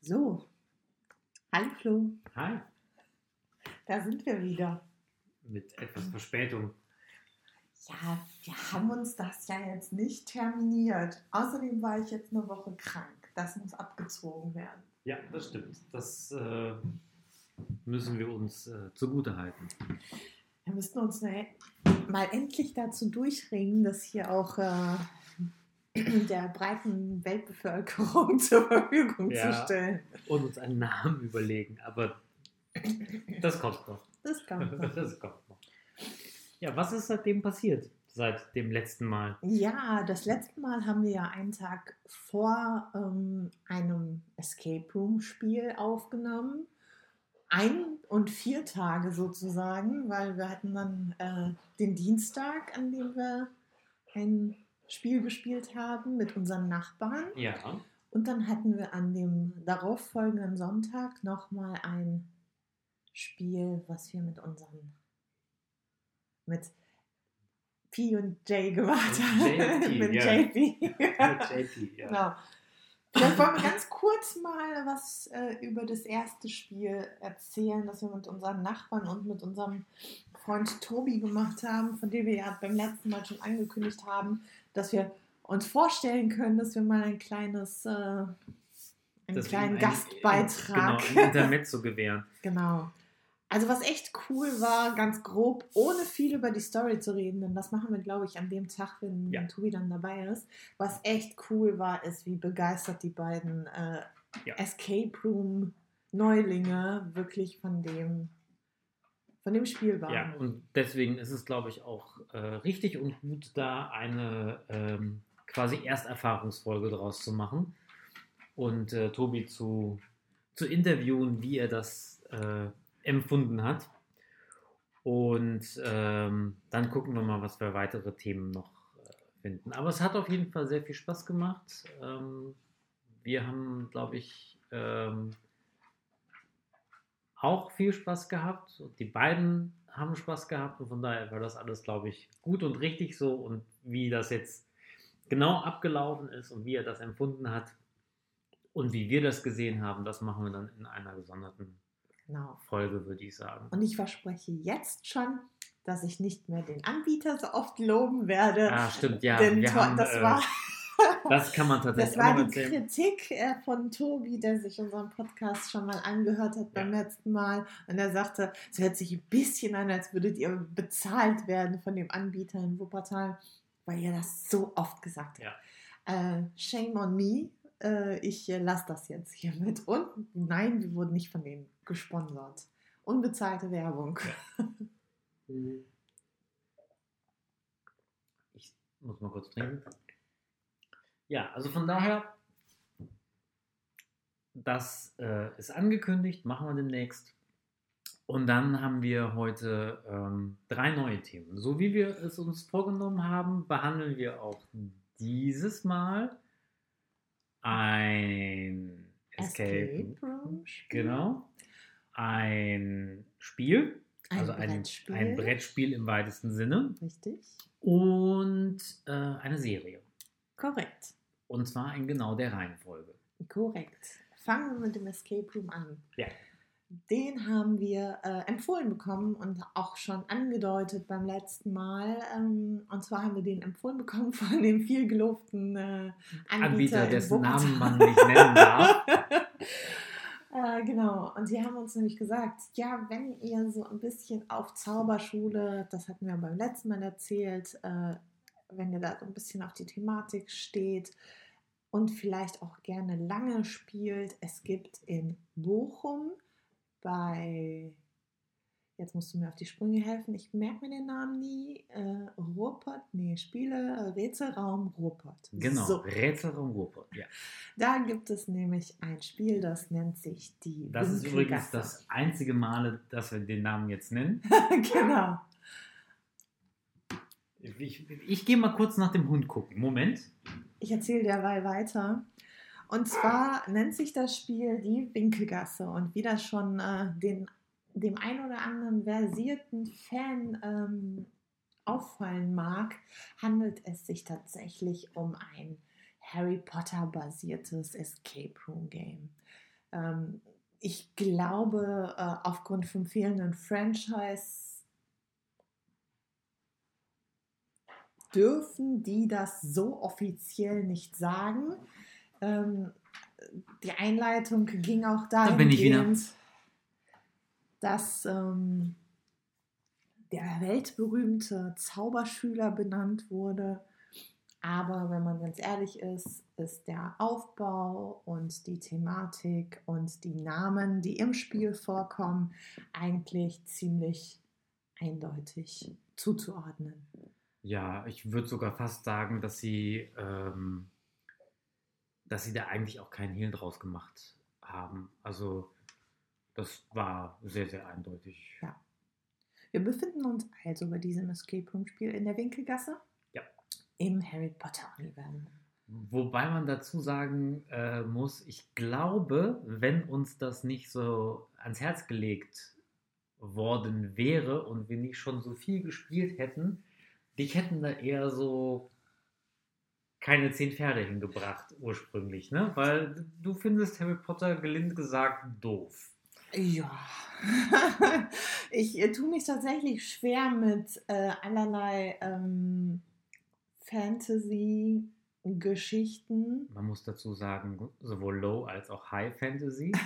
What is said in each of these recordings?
So, hallo Flo, Hi, da sind wir wieder. mit etwas Verspätung. Ja, wir haben uns das ja jetzt nicht terminiert. Außerdem war ich jetzt eine Woche krank. Das muss abgezogen werden. Ja, das stimmt. Das äh, müssen wir uns äh, zugute halten. Wir müssten uns ne- mal endlich dazu durchringen, das hier auch äh, der breiten Weltbevölkerung zur Verfügung Ja. zu stellen. Und uns einen Namen überlegen, aber das kommt noch. Das kann man. Das kommt noch. Ja, was ist seitdem passiert? Seit dem letzten Mal? Ja, das letzte Mal haben wir ja einen Tag vor ähm, einem Escape Room Spiel aufgenommen. Ein und vier Tage sozusagen, weil wir hatten dann äh, den Dienstag, an dem wir ein Spiel gespielt haben mit unseren Nachbarn. Ja. Und dann hatten wir an dem darauffolgenden Sonntag nochmal ein Spiel, was wir mit unseren, mit P und J gemacht haben. JP, mit ja. JP. Mit JP, ja. genau. Vielleicht wollen wir ganz kurz mal was äh, über das erste Spiel erzählen, das wir mit unseren Nachbarn und mit unserem Freund Tobi gemacht haben, von dem wir ja beim letzten Mal schon angekündigt haben, dass wir uns vorstellen können, dass wir mal ein kleines, äh, einen wir kleinen ein- Gastbeitrag. Genau, Intermezzo gewähren. Genau. Also was echt cool war, ganz grob, ohne viel über die Story zu reden, denn das machen wir, glaube ich, an dem Tag, wenn Ja. Tobi dann dabei ist. Was echt cool war, ist, wie begeistert die beiden äh, Ja. Escape Room Neulinge wirklich von dem, von dem Spiel waren. Ja, und deswegen ist es, glaube ich, auch äh, richtig und gut, da eine ähm, quasi Ersterfahrungsfolge draus zu machen und äh, Tobi zu, zu interviewen, wie er das äh, empfunden hat. Und ähm, dann gucken wir mal, was wir weitere Themen noch äh, finden. Aber es hat auf jeden Fall sehr viel Spaß gemacht. Ähm, wir haben, glaube ich, ähm, auch viel Spaß gehabt. Und die beiden haben Spaß gehabt. Und von daher war das alles, glaube ich, gut und richtig so. Und wie das jetzt genau abgelaufen ist und wie er das empfunden hat und wie wir das gesehen haben, das machen wir dann in einer gesonderten Genau. Folge, würde ich sagen. Und ich verspreche jetzt schon, dass ich nicht mehr den Anbieter so oft loben werde. Ah, stimmt, ja. denn haben, das äh, war das kann man tatsächlich Das war die erzählen. Kritik äh, von Tobi, der sich unseren Podcast schon mal angehört hat beim letzten Mal. Und er sagte, es hört sich ein bisschen an, als würdet ihr bezahlt werden von dem Anbieter in Wuppertal, weil ihr das so oft gesagt habt. Äh, shame on me. Äh, ich äh, lasse das jetzt hiermit. Und nein, wir wurden nicht von denen gesponsert. Unbezahlte Werbung. Ich muss mal kurz trinken. Ja, also von daher, das äh, ist angekündigt, machen wir demnächst. Und dann haben wir heute ähm, drei neue Themen. So wie wir es uns vorgenommen haben, behandeln wir auch dieses Mal ein Escape, Room. Spiel. genau, ein Spiel, Ein also ein Brettspiel. ein Brettspiel im weitesten Sinne Richtig. und äh, eine Serie. Korrekt. Und zwar in genau der Reihenfolge. Korrekt. Fangen wir mit dem Escape Room an. Ja. Den haben wir äh, empfohlen bekommen und auch schon angedeutet beim letzten Mal. Ähm, und zwar haben wir den empfohlen bekommen von dem viel gelobten äh, Anbieter, Anbieter, dessen. Namen man nicht nennen darf. Äh, genau, und die haben uns nämlich gesagt, ja, wenn ihr so ein bisschen auf Zauberschule, das hatten wir beim letzten Mal erzählt, äh, wenn ihr da so ein bisschen auf die Thematik steht und vielleicht auch gerne lange spielt, es gibt in Bochum bei, jetzt musst du mir auf die Sprünge helfen, ich merke mir den Namen nie, äh, Ruhrpott, nee, Spiele, Rätselraum Ruhrpott. Genau, So. Rätselraum Ruhrpott. Ja. Da gibt es nämlich ein Spiel, das nennt sich die Das ist übrigens das einzige Male, dass wir den Namen jetzt nennen. genau. Ich, ich gehe mal kurz nach dem Hund gucken. Moment. Ich erzähle derweil weiter. Und zwar nennt sich das Spiel die Winkelgasse. Und wie das schon äh, den, dem ein oder anderen versierten Fan ähm, auffallen mag, handelt es sich tatsächlich um ein Harry Potter basiertes Escape Room Game. Ähm, ich glaube, äh, aufgrund vom fehlenden Franchise dürfen die das so offiziell nicht sagen. Ähm, die Einleitung ging auch dahingehend, dass ähm, der weltberühmte Zauberschüler benannt wurde. Aber wenn man ganz ehrlich ist, ist der Aufbau und die Thematik und die Namen, die im Spiel vorkommen, eigentlich ziemlich eindeutig zuzuordnen. Ja, ich würde sogar fast sagen, dass sie, ähm, dass sie da eigentlich auch keinen Hehl draus gemacht haben. Also das war sehr, sehr eindeutig. Ja. Wir befinden uns also bei diesem Escape Room Spiel in der Winkelgasse. Ja. Im Harry Potter Universum. Wobei man dazu sagen äh, muss, ich glaube, wenn uns das nicht so ans Herz gelegt worden wäre und wir nicht schon so viel gespielt hätten, dich hätten da eher so keine zehn Pferde hingebracht ursprünglich, ne? Weil du findest Harry Potter gelind gesagt doof. Ja. ich äh, tue mich tatsächlich schwer mit äh, allerlei ähm, Fantasy-Geschichten. Man muss dazu sagen, sowohl Low als auch High Fantasy.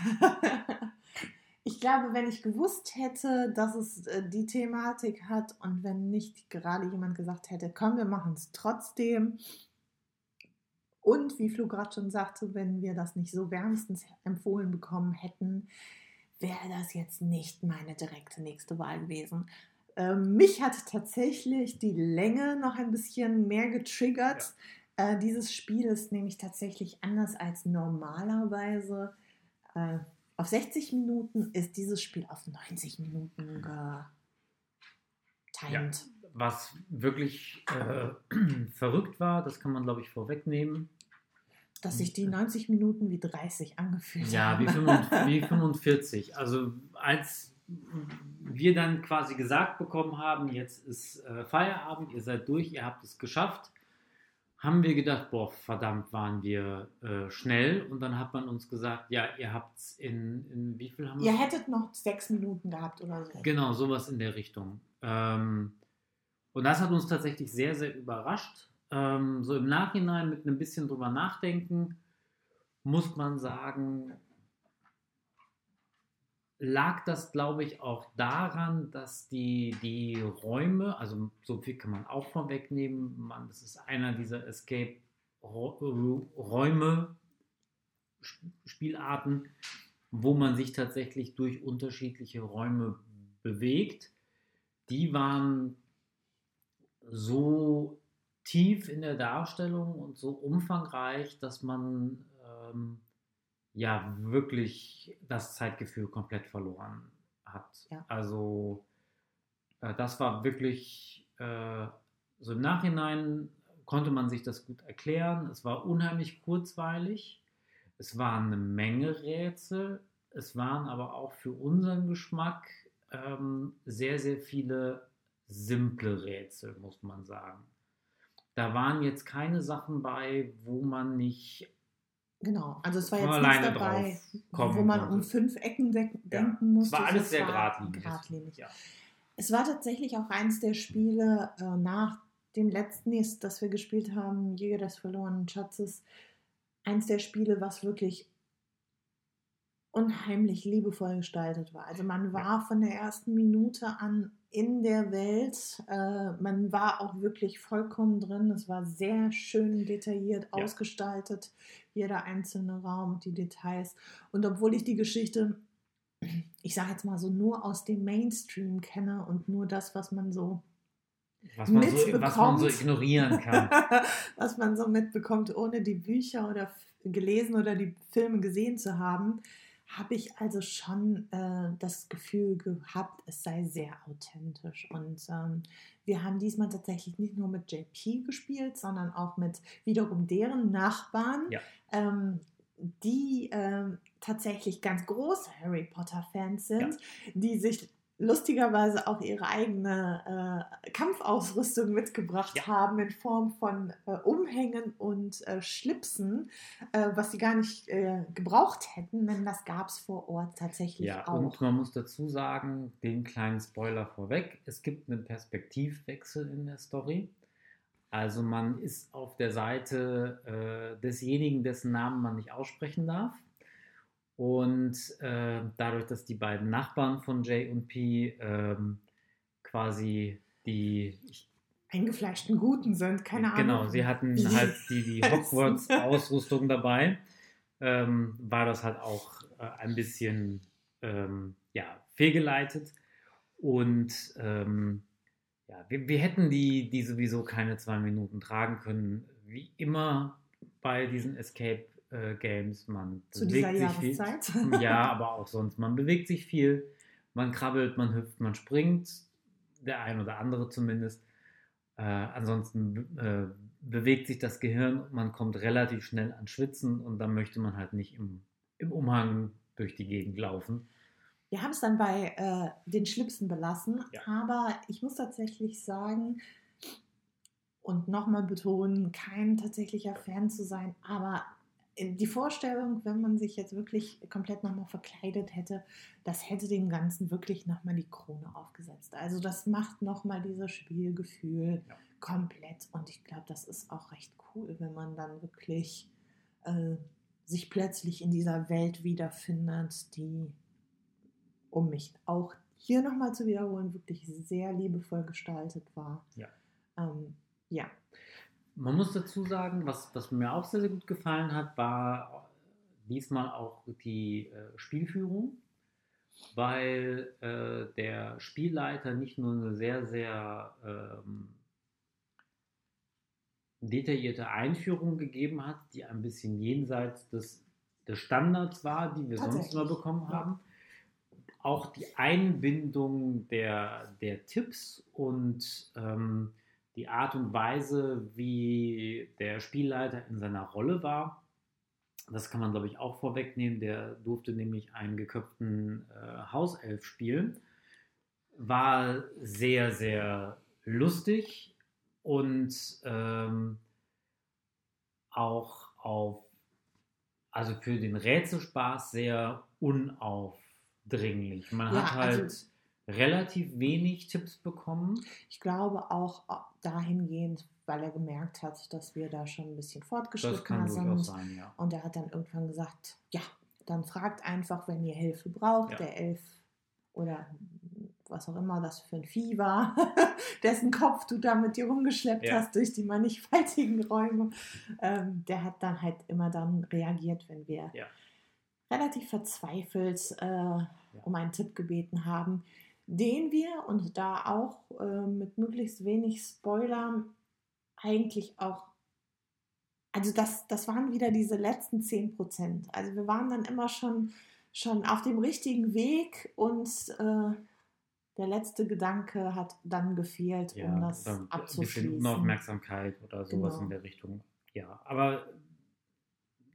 ich glaube, wenn ich gewusst hätte, dass es äh, die Thematik hat und wenn nicht gerade jemand gesagt hätte, komm, wir machen es trotzdem. Und wie Flo gerade schon sagte, wenn wir das nicht so wärmstens empfohlen bekommen hätten, wäre das jetzt nicht meine direkte nächste Wahl gewesen. Ähm, mich hat tatsächlich die Länge noch ein bisschen mehr getriggert. Ja. Äh, dieses Spiel ist nämlich tatsächlich anders als normalerweise. Äh, auf 60 Minuten ist dieses Spiel auf 90 Minuten getimed. Ja, was wirklich äh, verrückt war, das kann man glaube ich vorwegnehmen dass sich die 90 Minuten wie 30 angefühlt ja, haben. Ja, wie, 45. Also als wir dann quasi gesagt bekommen haben, jetzt ist äh, Feierabend, ihr seid durch, ihr habt es geschafft, haben wir gedacht, boah, verdammt, waren wir äh, schnell. Und dann hat man uns gesagt, ja, ihr habt es in, in wie viel haben wir? Ihr hättet noch sechs Minuten gehabt oder so. Genau, sowas in der Richtung. Ähm, und das hat uns tatsächlich sehr, sehr überrascht. Ähm, so im Nachhinein mit einem bisschen drüber nachdenken, muss man sagen, lag das, glaube ich, auch daran, dass die, die Räume, also so viel kann man auch vorwegnehmen, man, das ist einer dieser Escape-Räume, Spielarten, wo man sich tatsächlich durch unterschiedliche Räume bewegt. Die waren so tief in der Darstellung und so umfangreich, dass man ähm, ja wirklich das Zeitgefühl komplett verloren hat. Ja. Also äh, das war wirklich äh, so im Nachhinein konnte man sich das gut erklären. Es war unheimlich kurzweilig. Es waren eine Menge Rätsel. Es waren aber auch für unseren Geschmack ähm, sehr, sehr viele simple Rätsel, muss man sagen. Da waren jetzt keine Sachen bei, wo man nicht Genau, also es war jetzt nichts dabei, wo man konnte. um fünf Ecken de ja. denken musste. Es war alles sehr geradlinig. geradlinig. Ja. Es war tatsächlich auch eins der Spiele äh, nach dem letzten, das wir gespielt haben, Jäger des verlorenen Schatzes, eins der Spiele, was wirklich unheimlich liebevoll gestaltet war. Also man war von der ersten Minute an in der Welt. Äh, man war auch wirklich vollkommen drin. Es war sehr schön detailliert ja. ausgestaltet, jeder einzelne Raum, die Details. Und obwohl ich die Geschichte, ich sage jetzt mal so, nur aus dem Mainstream kenne und nur das, was man so was man, so, was man so ignorieren kann. was man so mitbekommt, ohne die Bücher oder gelesen oder die Filme gesehen zu haben, habe ich also schon äh, das Gefühl gehabt, es sei sehr authentisch. Und ähm, wir haben diesmal tatsächlich nicht nur mit JP gespielt, sondern auch mit wiederum deren Nachbarn, ja. ähm, die ähm, tatsächlich ganz große Harry Potter-Fans sind, ja. die sich lustigerweise auch ihre eigene äh, Kampfausrüstung mitgebracht Ja. haben in Form von äh, Umhängen und äh, Schlipsen, äh, was sie gar nicht äh, gebraucht hätten, denn das gab es vor Ort tatsächlich Ja, auch. und man muss dazu sagen, den kleinen Spoiler vorweg, es gibt einen Perspektivwechsel in der Story. Also man ist auf der Seite äh, desjenigen, dessen Namen man nicht aussprechen darf. Und äh, dadurch, dass die beiden Nachbarn von J und P ähm, quasi die, ich Eingefleischten Guten sind, keine Ahnung. Genau, sie hatten wie halt die, die. Hogwarts-Ausrüstung dabei. Ähm, war das halt auch äh, ein bisschen ähm, ja, fehlgeleitet. Und ähm, ja, wir, wir hätten die, die sowieso keine zwei Minuten tragen können. Wie immer bei diesen Escape äh, Games, man zu bewegt sich Jahreszeit. viel. Ja, aber auch sonst. Man bewegt sich viel, man krabbelt, man hüpft, man springt. Der ein oder andere zumindest. Äh, ansonsten äh, bewegt sich das Gehirn und man kommt relativ schnell an Schwitzen und dann möchte man halt nicht im, im Umhang durch die Gegend laufen. Wir haben es dann bei äh, den Schlipsen belassen, Ja. aber ich muss tatsächlich sagen und nochmal betonen, kein tatsächlicher Fan zu sein, aber die Vorstellung, wenn man sich jetzt wirklich komplett nochmal verkleidet hätte, das hätte dem Ganzen wirklich nochmal die Krone aufgesetzt. Also das macht nochmal dieses Spielgefühl Ja. komplett und ich glaube, das ist auch recht cool, wenn man dann wirklich äh, sich plötzlich in dieser Welt wiederfindet, die um mich auch hier nochmal zu wiederholen, wirklich sehr liebevoll gestaltet war. Ja. Ähm, ja. Man muss dazu sagen, was, was mir auch sehr, sehr gut gefallen hat, war diesmal auch die äh, Spielführung, weil äh, der Spielleiter nicht nur eine sehr, sehr ähm, detaillierte Einführung gegeben hat, die ein bisschen jenseits des, des Standards war, die wir sonst immer bekommen haben. Auch die Einbindung der, der Tipps und ähm, die Art und Weise, wie der Spielleiter in seiner Rolle war, das kann man, glaube ich, auch vorwegnehmen. Der durfte nämlich einen geköpften äh, Hauself spielen. War sehr, sehr lustig und ähm, auch auf, also für den Rätselspaß sehr unaufdringlich. Man Ja, hat halt also- relativ wenig Tipps bekommen. Ich glaube auch dahingehend, weil er gemerkt hat, dass wir da schon ein bisschen Das kann fortgeschrittener durchaus sind. sein, ja. Und er hat dann irgendwann gesagt, ja, dann fragt einfach, wenn ihr Hilfe braucht, Ja. der Elf oder was auch immer das für ein Vieh war, dessen Kopf du da mit dir rumgeschleppt Ja. hast durch die mannigfaltigen Räume, ähm, der hat dann halt immer dann reagiert, wenn wir relativ verzweifelt äh, um einen Tipp gebeten haben, den wir und da auch äh, mit möglichst wenig Spoilern eigentlich auch also das, das waren wieder diese letzten 10 Prozent. Also wir waren dann immer schon, schon auf dem richtigen Weg und äh, der letzte Gedanke hat dann gefehlt, um das dann Ein bisschen abzuschließen. Unaufmerksamkeit oder sowas Genau. in der Richtung. Ja, aber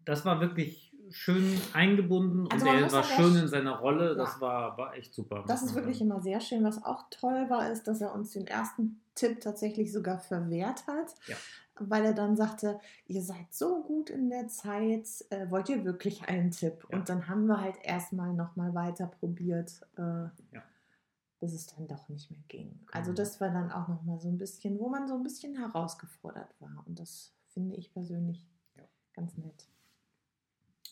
das war wirklich schön eingebunden Also und er war schön in seiner Rolle. Ja. Das war, war echt super. Das ist wirklich immer sehr schön. Was auch toll war, ist, dass er uns den ersten Tipp tatsächlich sogar verwehrt hat, Ja. weil er dann sagte, ihr seid so gut in der Zeit, äh, wollt ihr wirklich einen Tipp? Ja. Und dann haben wir halt erstmal nochmal weiter probiert, äh, bis es dann doch nicht mehr ging. Also Genau. das war dann auch nochmal so ein bisschen, wo man so ein bisschen herausgefordert war. Und das finde ich persönlich ganz nett.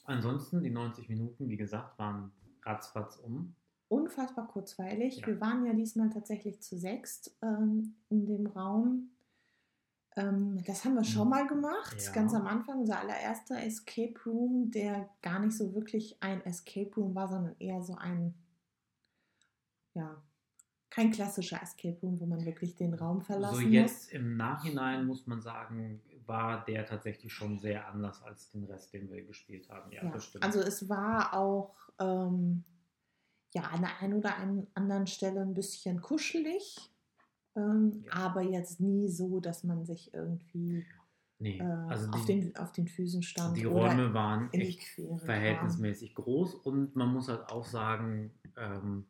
Ansonsten, die 90 Minuten, wie gesagt, waren ratzfatz um. unfassbar kurzweilig. Ja. Wir waren ja diesmal tatsächlich zu sechst ähm, in dem Raum. Ähm, das haben wir schon mal gemacht, Mhm. Ja. ganz am Anfang. Unser allererster Escape Room, der gar nicht so wirklich ein Escape Room war, sondern eher so ein, ja, kein klassischer Escape Room, wo man wirklich den Raum verlassen So muss. jetzt im Nachhinein muss man sagen, war der tatsächlich schon sehr anders als den Rest, den wir gespielt haben. Ja, Ja, das stimmt. also es war auch ähm, ja, an der einen oder anderen Stelle ein bisschen kuschelig, ähm, Ja. aber jetzt nie so, dass man sich irgendwie nee, äh, also auf, die, den, auf den Füßen stand. die Räume waren echt verhältnismäßig groß und man muss halt auch sagen, ähm,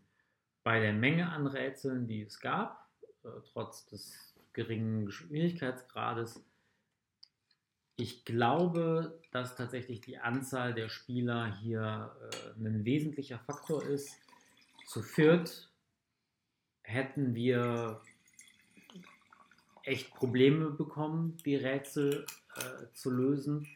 bei der Menge an Rätseln, die es gab, äh, trotz des geringen Schwierigkeitsgrades, ich glaube, dass tatsächlich die Anzahl der Spieler hier äh, ein wesentlicher Faktor ist. Zu viert hätten wir echt Probleme bekommen, die Rätsel äh, zu lösen,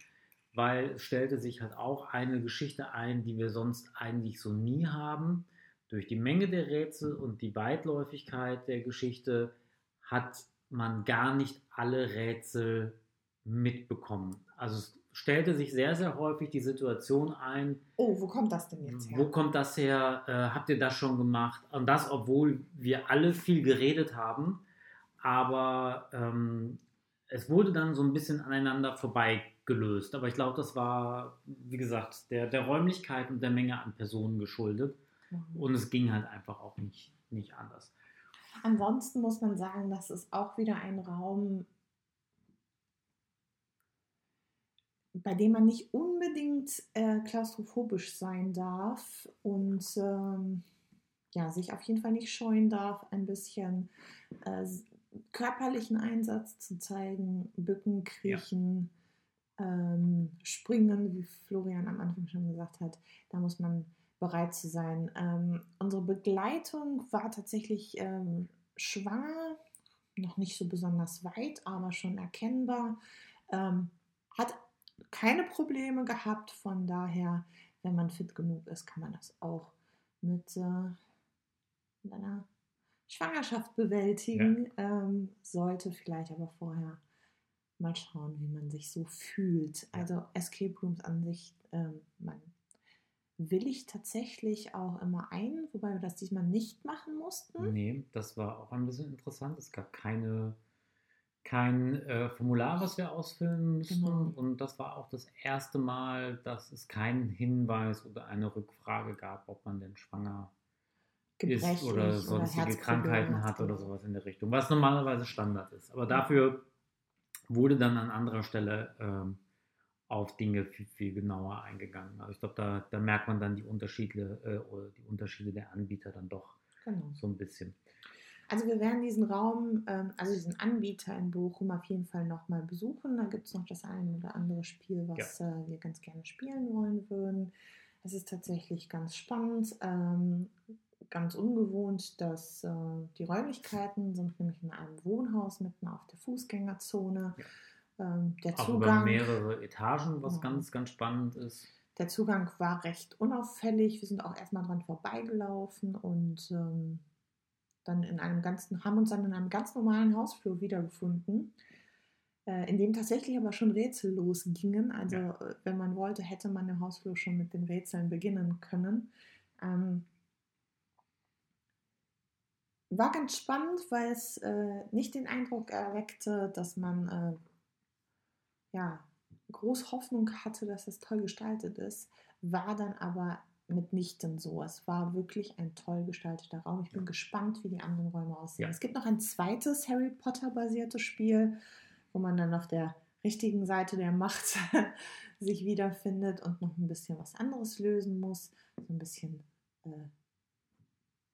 weil es stellte sich halt auch eine Geschichte ein, die wir sonst eigentlich so nie haben. Durch die Menge der Rätsel und die Weitläufigkeit der Geschichte hat man gar nicht alle Rätsel mitbekommen. Also es stellte sich sehr, sehr häufig die Situation ein. Oh, wo kommt das denn jetzt her? Wo kommt das her? Äh, habt ihr das schon gemacht? Und das, obwohl wir alle viel geredet haben, aber ähm, es wurde dann so ein bisschen aneinander vorbei gelöst. Aber ich glaube, das war, wie gesagt, der, der Räumlichkeit und der Menge an Personen geschuldet. Mhm. Und es ging halt einfach auch nicht, nicht anders. Ansonsten muss man sagen, das ist auch wieder ein Raum, bei dem man nicht unbedingt äh, klaustrophobisch sein darf und ähm, ja, sich auf jeden Fall nicht scheuen darf, ein bisschen äh, körperlichen Einsatz zu zeigen, Bücken, Kriechen, ja. ähm, Springen, wie Florian am Anfang schon gesagt hat. Da muss man bereit zu sein. Ähm, unsere Begleitung war tatsächlich ähm, schwanger, noch nicht so besonders weit, aber schon erkennbar. Ähm, hat keine Probleme gehabt. Von daher, wenn man fit genug ist, kann man das auch mit, äh, einer Schwangerschaft bewältigen. Ja. Ähm, sollte vielleicht aber vorher mal schauen, wie man sich so fühlt. Also Escape Rooms an sich, ähm, man will ich tatsächlich auch immer ein, wobei wir das diesmal nicht machen mussten. Nee, das war auch ein bisschen interessant. Es gab keine kein äh, Formular, was wir ausfüllen müssen. Genau. Und das war auch das erste Mal, dass es keinen Hinweis oder eine Rückfrage gab, ob man denn schwanger ist oder sonstige oder Krankheiten hat oder sowas in der Richtung, was normalerweise Standard ist. Aber dafür wurde dann an anderer Stelle ähm, auf Dinge viel, viel genauer eingegangen. Also ich glaube, da, da merkt man dann die Unterschiede, äh, oder die Unterschiede der Anbieter dann doch genau. so ein bisschen. Also wir werden diesen Raum, ähm, also diesen Anbieter in Bochum auf jeden Fall nochmal besuchen. Da gibt es noch das eine oder andere Spiel, was ja. äh, wir ganz gerne spielen wollen würden. Es ist tatsächlich ganz spannend, ähm, ganz ungewohnt, dass äh, die Räumlichkeiten sind nämlich in einem Wohnhaus mitten auf der Fußgängerzone. Ja. Ähm, der Auch Zugang, über mehrere Etagen, was ja. ganz, ganz spannend ist. Der Zugang war recht unauffällig. Wir sind auch erstmal dran vorbeigelaufen und ähm, dann in einem ganzen, haben uns dann in einem ganz normalen Hausflur wiedergefunden, äh, in dem tatsächlich aber schon Rätsel losgingen. Also ja. Äh, wenn man wollte, hätte man im Hausflur schon mit den Rätseln beginnen können. Ähm, war ganz spannend, weil es äh, nicht den Eindruck erweckte, dass man äh, ja, groß Hoffnung hatte, dass es toll gestaltet ist, war dann aber mitnichten so. Es war wirklich ein toll gestalteter Raum. Ich bin gespannt, wie die anderen Räume aussehen. Ja. Es gibt noch ein zweites Harry Potter-basiertes Spiel, wo man dann auf der richtigen Seite der Macht sich wiederfindet und noch ein bisschen was anderes lösen muss. So ein bisschen äh,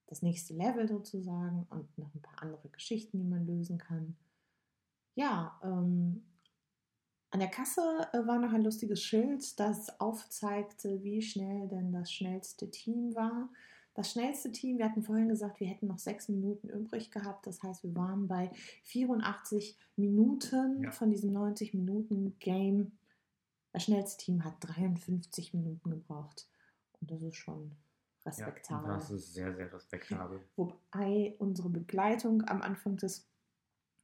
das nächste Level sozusagen und noch ein paar andere Geschichten, die man lösen kann. Ja, ähm, an der Kasse äh, war noch ein lustiges Schild, das aufzeigte, wie schnell denn das schnellste Team war. Das schnellste Team, wir hatten vorhin gesagt, wir hätten noch sechs Minuten übrig gehabt. Das heißt, wir waren bei 84 Minuten ja. von diesem 90 Minuten Game. Das schnellste Team hat 53 Minuten gebraucht. Und das ist schon respektabel. Ja, das ist sehr, sehr respektabel. Wobei unsere Begleitung am Anfang des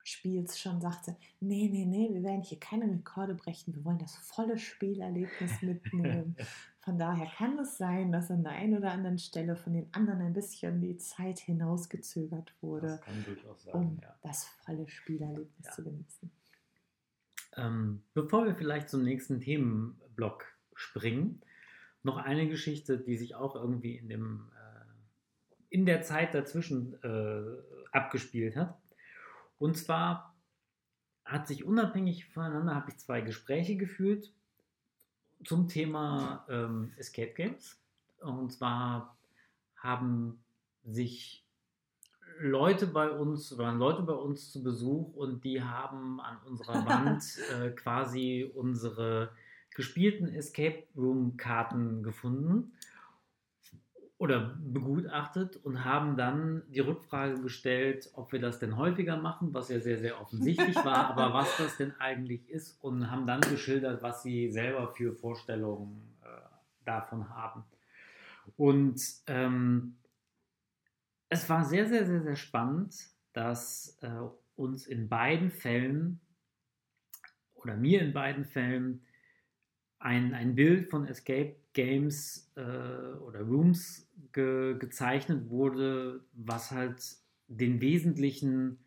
Spiels schon sagte, nee, nee, nee, wir werden hier keine Rekorde brechen, wir wollen das volle Spielerlebnis mitnehmen. Von daher kann es sein, dass an der einen oder anderen Stelle von den anderen ein bisschen die Zeit hinausgezögert wurde, das kann durchaus sein, um ja. das volle Spielerlebnis ja. zu genießen. Ähm, bevor wir vielleicht zum nächsten Themenblock springen, noch eine Geschichte, die sich auch irgendwie in, dem, äh, in der Zeit dazwischen äh, abgespielt hat. Und zwar hat sich unabhängig voneinander, habe ich zwei Gespräche geführt zum Thema ähm, Escape Games. Und zwar haben sich Leute bei uns, waren Leute bei uns zu Besuch und die haben an unserer Wand äh, quasi unsere gespielten Escape Room Karten gefunden oder begutachtet und haben dann die Rückfrage gestellt, ob wir das denn häufiger machen, was ja sehr, sehr offensichtlich war, aber was das denn eigentlich ist und haben dann geschildert, was sie selber für Vorstellungen äh, davon haben. Und ähm, es war sehr, sehr, sehr, sehr spannend, dass äh, uns in beiden Fällen oder mir in beiden Fällen ein, ein Bild von Escape Games äh, oder Rooms ge, gezeichnet wurde, was halt den wesentlichen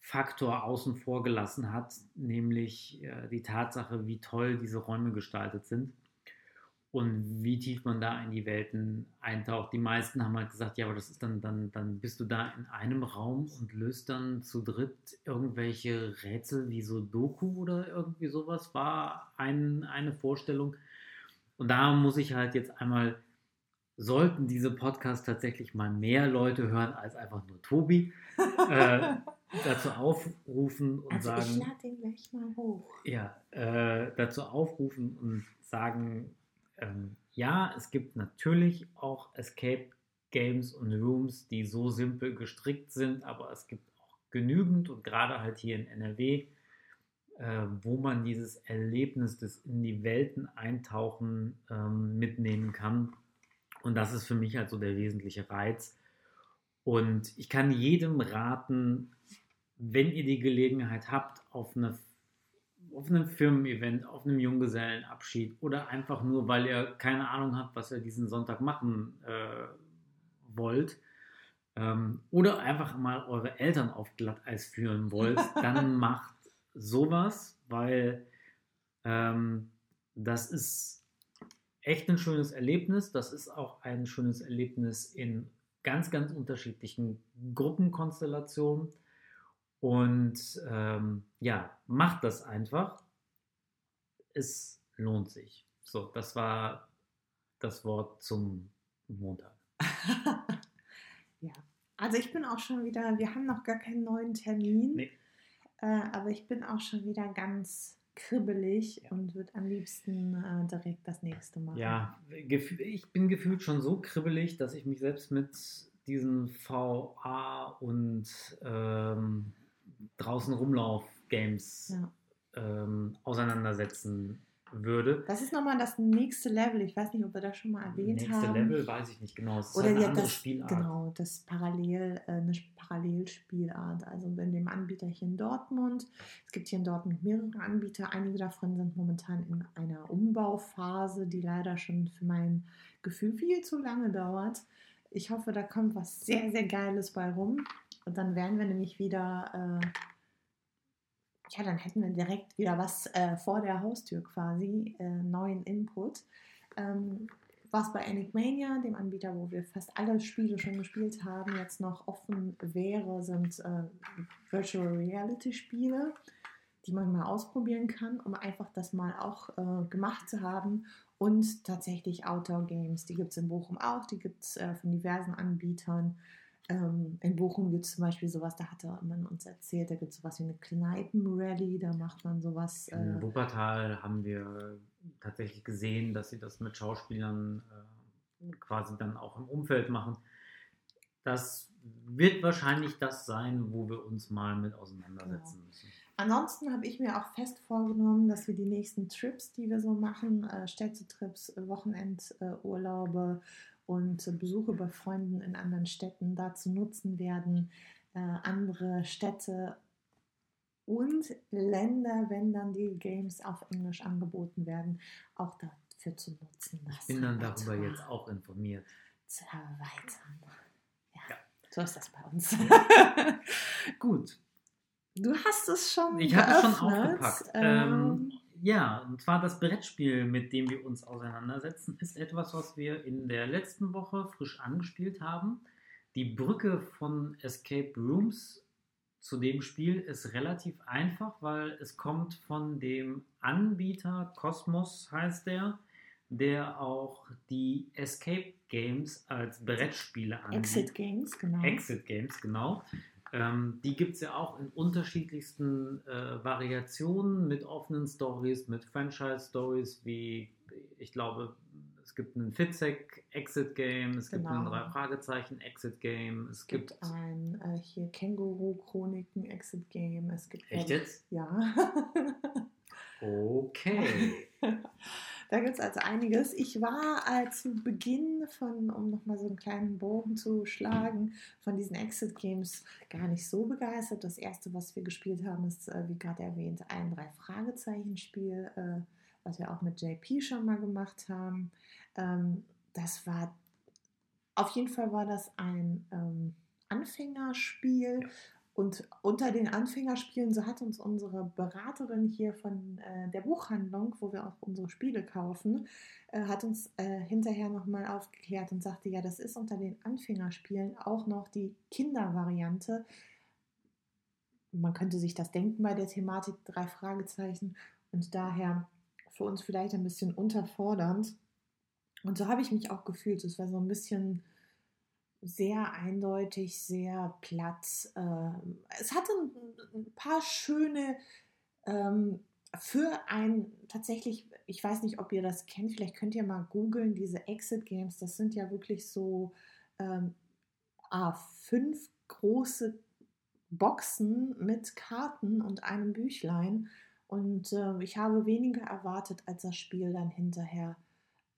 Faktor außen vor gelassen hat, nämlich äh, die Tatsache, wie toll diese Räume gestaltet sind und wie tief man da in die Welten eintaucht. Die meisten haben halt gesagt, ja, aber das ist dann, dann, dann bist du da in einem Raum und löst dann zu dritt irgendwelche Rätsel wie so Doku oder irgendwie sowas, war ein, eine Vorstellung. Und da muss ich halt jetzt einmal, sollten diese Podcasts tatsächlich mal mehr Leute hören als einfach nur Tobi, äh, dazu aufrufen und also sagen. Ich lade den gleich mal hoch. Ja, äh, dazu aufrufen und sagen, ähm, ja, es gibt natürlich auch Escape Games und Rooms, die so simpel gestrickt sind, aber es gibt auch genügend und gerade halt hier in NRW, äh, wo man dieses Erlebnis des in die Welten eintauchen ähm, mitnehmen kann. Und das ist für mich halt so der wesentliche Reiz. Und ich kann jedem raten, wenn ihr die Gelegenheit habt, auf eine auf einem Firmen-Event, auf einem Junggesellenabschied oder einfach nur, weil ihr keine Ahnung habt, was ihr diesen Sonntag machen äh, wollt ähm, oder einfach mal eure Eltern auf Glatteis führen wollt, dann macht sowas, weil ähm, das ist echt ein schönes Erlebnis. Das ist auch ein schönes Erlebnis in ganz, ganz unterschiedlichen Gruppenkonstellationen. Und ähm, ja, macht das einfach. Es lohnt sich. So, das war das Wort zum Montag. ja, also ich bin auch schon wieder, wir haben noch gar keinen neuen Termin, nee. äh, aber ich bin auch schon wieder ganz kribbelig ja. und würde am liebsten äh, direkt das nächste machen. Ja, ich bin gefühlt schon so kribbelig, dass ich mich selbst mit diesen VA und ähm, draußen Rumlauf-Games ja. ähm, auseinandersetzen würde. Das ist nochmal das nächste Level. Ich weiß nicht, ob wir das schon mal erwähnt nächste haben. Nächste Level weiß ich nicht genau. Oder halt eine andere das, Spielart. Genau, das Parallel, äh, eine Parallelspielart. Also in dem Anbieter hier in Dortmund. Es gibt hier in Dortmund mehrere Anbieter. Einige davon sind momentan in einer Umbauphase, die leider schon für mein Gefühl viel zu lange dauert. Ich hoffe, da kommt was sehr, sehr Geiles bei rum. Und dann wären wir nämlich wieder, äh, ja, dann hätten wir direkt wieder was äh, vor der Haustür quasi, äh, neuen Input. Ähm, was bei Enigmania, dem Anbieter, wo wir fast alle Spiele schon gespielt haben, jetzt noch offen wäre, sind äh, Virtual Reality Spiele, die man mal ausprobieren kann, um einfach das mal auch äh, gemacht zu haben. Und tatsächlich Outdoor Games, die gibt es in Bochum auch, die gibt es äh, von diversen Anbietern. Ähm, in Bochum gibt es zum Beispiel sowas, da hatte man uns erzählt, da gibt es sowas wie eine Kneipenrally, da macht man sowas. Äh in Wuppertal haben wir tatsächlich gesehen, dass sie das mit Schauspielern äh, quasi dann auch im Umfeld machen. Das wird wahrscheinlich das sein, wo wir uns mal mit auseinandersetzen genau. müssen. Ansonsten habe ich mir auch fest vorgenommen, dass wir die nächsten Trips, die wir so machen, äh, Städtetrips, Wochenendurlaube, und Besuche bei Freunden in anderen Städten dazu nutzen werden, äh, andere Städte und Länder, wenn dann die Games auf Englisch angeboten werden, auch dafür zu nutzen. Ich bin dann darüber jetzt auch informiert. Zu erweitern. Ja, ja. so ist das bei uns. Gut. Du hast es schon. Ich habe es schon aufgepackt. Ähm, ähm ja, und zwar das Brettspiel, mit dem wir uns auseinandersetzen, ist etwas, was wir in der letzten Woche frisch angespielt haben. Die Brücke von Escape Rooms zu dem Spiel ist relativ einfach, weil es kommt von dem Anbieter, Cosmos heißt der, der auch die Escape Games als Brettspiele anbietet. Exit Games, genau. Exit Games, genau. Ähm, die gibt es ja auch in unterschiedlichsten äh, Variationen mit offenen Stories, mit Franchise-Stories, wie ich glaube, es gibt einen Fitzek Exit Game, es gibt Genau. drei Fragezeichen Exit Game, es Es gibt gibt ein äh, hier Känguru-Chroniken Exit Game. Es gibt Echt glaub- jetzt? Ja. Okay. da gibt es also einiges. Ich war äh, zu Beginn von, um nochmal so einen kleinen Bogen zu schlagen, von diesen Exit Games gar nicht so begeistert. Das erste, was wir gespielt haben, ist, äh, wie gerade erwähnt, ein Drei-Fragezeichen-Spiel, äh, was wir auch mit JP schon mal gemacht haben. Ähm, das war, auf jeden Fall war das ein ähm, Anfängerspiel. Und unter den Anfängerspielen, so hat uns unsere Beraterin hier von äh, der Buchhandlung, wo wir auch unsere Spiele kaufen, äh, hat uns äh, hinterher nochmal aufgeklärt und sagte, ja, das ist unter den Anfängerspielen auch noch die Kindervariante. Man könnte sich das denken bei der Thematik drei Fragezeichen und daher für uns vielleicht ein bisschen unterfordernd. Und so habe ich mich auch gefühlt. Es war so ein bisschen sehr eindeutig, sehr platt. Ähm, es hatte ein, paar schöne ähm, für ein tatsächlich, ich weiß nicht, ob ihr das kennt, vielleicht könnt ihr mal googeln, diese Exit Games, das sind ja wirklich so ähm, A5 große Boxen mit Karten und einem Büchlein. Und äh, ich habe weniger erwartet, als das Spiel dann hinterher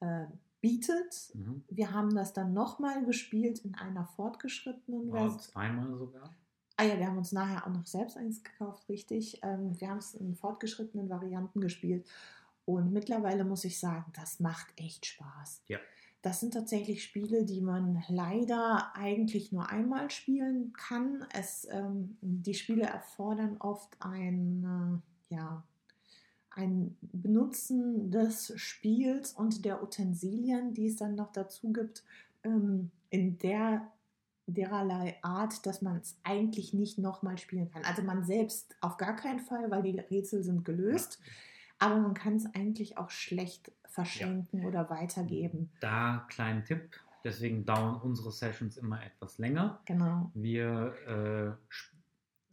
äh, bietet. Mhm. Wir haben das dann nochmal gespielt in einer fortgeschrittenen Version. zweimal sogar. Ah ja, wir haben uns nachher auch noch selbst eins gekauft, richtig. Ähm, wir haben es in fortgeschrittenen Varianten gespielt. Und mittlerweile muss ich sagen, das macht echt Spaß. Ja. Das sind tatsächlich Spiele, die man leider eigentlich nur einmal spielen kann. Es, ähm, die Spiele erfordern oft ein, äh, ja, ein Benutzen des Spiels und der Utensilien, die es dann noch dazu gibt, ähm, in der dererlei Art, dass man es eigentlich nicht nochmal spielen kann. Also man selbst auf gar keinen Fall, weil die Rätsel sind gelöst, aber man kann es eigentlich auch schlecht verschenken oder weitergeben. Da kleinen Tipp. Deswegen dauern unsere Sessions immer etwas länger. Genau. Wir äh,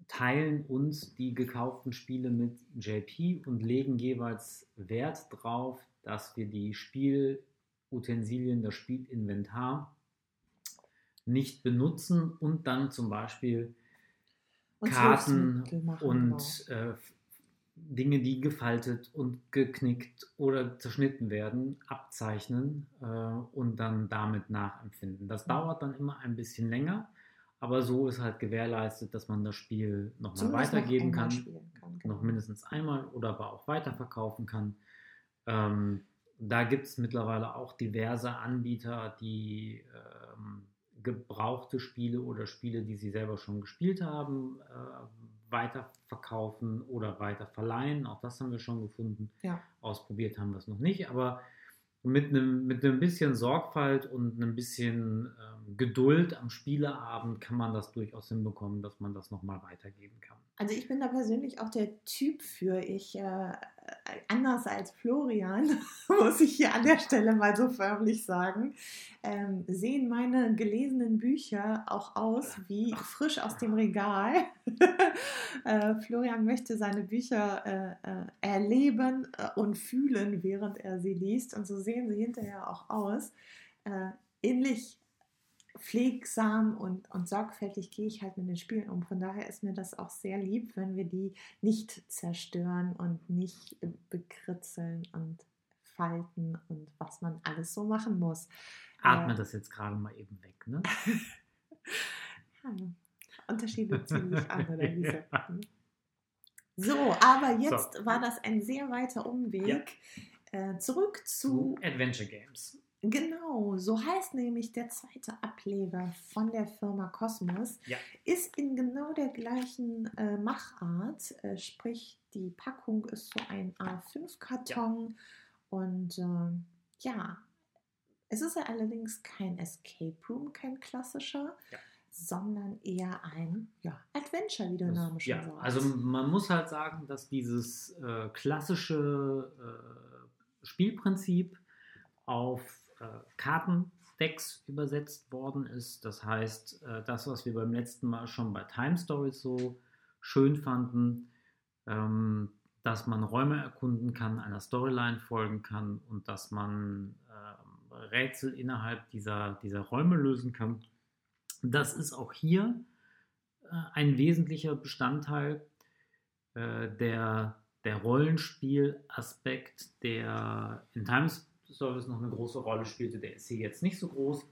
teilen uns die gekauften Spiele mit JP und legen jeweils Wert drauf, dass wir die Spielutensilien, das Spielinventar nicht benutzen und dann zum Beispiel Und Karten machen, und äh, f- Dinge, die gefaltet und geknickt oder zerschnitten werden, abzeichnen äh, und dann damit nachempfinden. Das Mhm. dauert dann immer ein bisschen länger, aber so ist halt gewährleistet, dass man das Spiel nochmal noch weitergeben einmal kann, kann, genau. noch mindestens einmal oder aber auch weiterverkaufen kann. Ähm, da gibt es mittlerweile auch diverse Anbieter, die ähm, gebrauchte Spiele oder Spiele, die sie selber schon gespielt haben, äh, weiterverkaufen oder weiter verleihen. Auch das haben wir schon gefunden. Ja. Ausprobiert haben wir es noch nicht, aber mit einem, mit einem bisschen Sorgfalt und einem bisschen ähm, Geduld am Spieleabend kann man das durchaus hinbekommen, dass man das nochmal weitergeben kann. Also ich bin da persönlich auch der Typ für. Ich, äh, anders als Florian, muss ich hier an der Stelle mal so förmlich sagen, ähm, sehen meine gelesenen Bücher auch aus wie frisch aus dem Regal. äh, Florian möchte seine Bücher äh, äh, erleben äh, und fühlen, während er sie liest. Und so sehen sie hinterher auch aus. Äh, ähnlich pflegsam und, und sorgfältig gehe ich halt mit den Spielen um. Von daher ist mir das auch sehr lieb, wenn wir die nicht zerstören und nicht bekritzeln und falten und was man alles so machen muss. Atme Äh, das jetzt gerade mal eben weg, ne? ja, Unterschiede ziemlich an, oder wie Ja. So, aber jetzt war das ein sehr weiter Umweg. Äh, zurück zu Zu Adventure Games. Genau, so heißt nämlich der zweite Ableger von der Firma Cosmos. Ja. Ist in genau der gleichen äh, Machart, äh, sprich die Packung ist so ein A5-Karton und ähm, ja, es ist ja allerdings kein Escape Room, kein klassischer, Ja. sondern eher ein ja, Adventure, wie der Name schon ja, sagt. also man muss halt sagen, dass dieses äh, klassische äh, Spielprinzip auf äh, Kartendecks übersetzt worden ist. Das heißt, äh, das, was wir beim letzten Mal schon bei Time Stories so schön fanden, ähm, dass man Räume erkunden kann, einer Storyline folgen kann und dass man äh, Rätsel innerhalb dieser, dieser Räume lösen kann. Das ist auch hier äh, ein wesentlicher Bestandteil äh, der, der Rollenspielaspekt, der in Times Service noch eine große Rolle spielte. Der ist hier jetzt nicht so groß,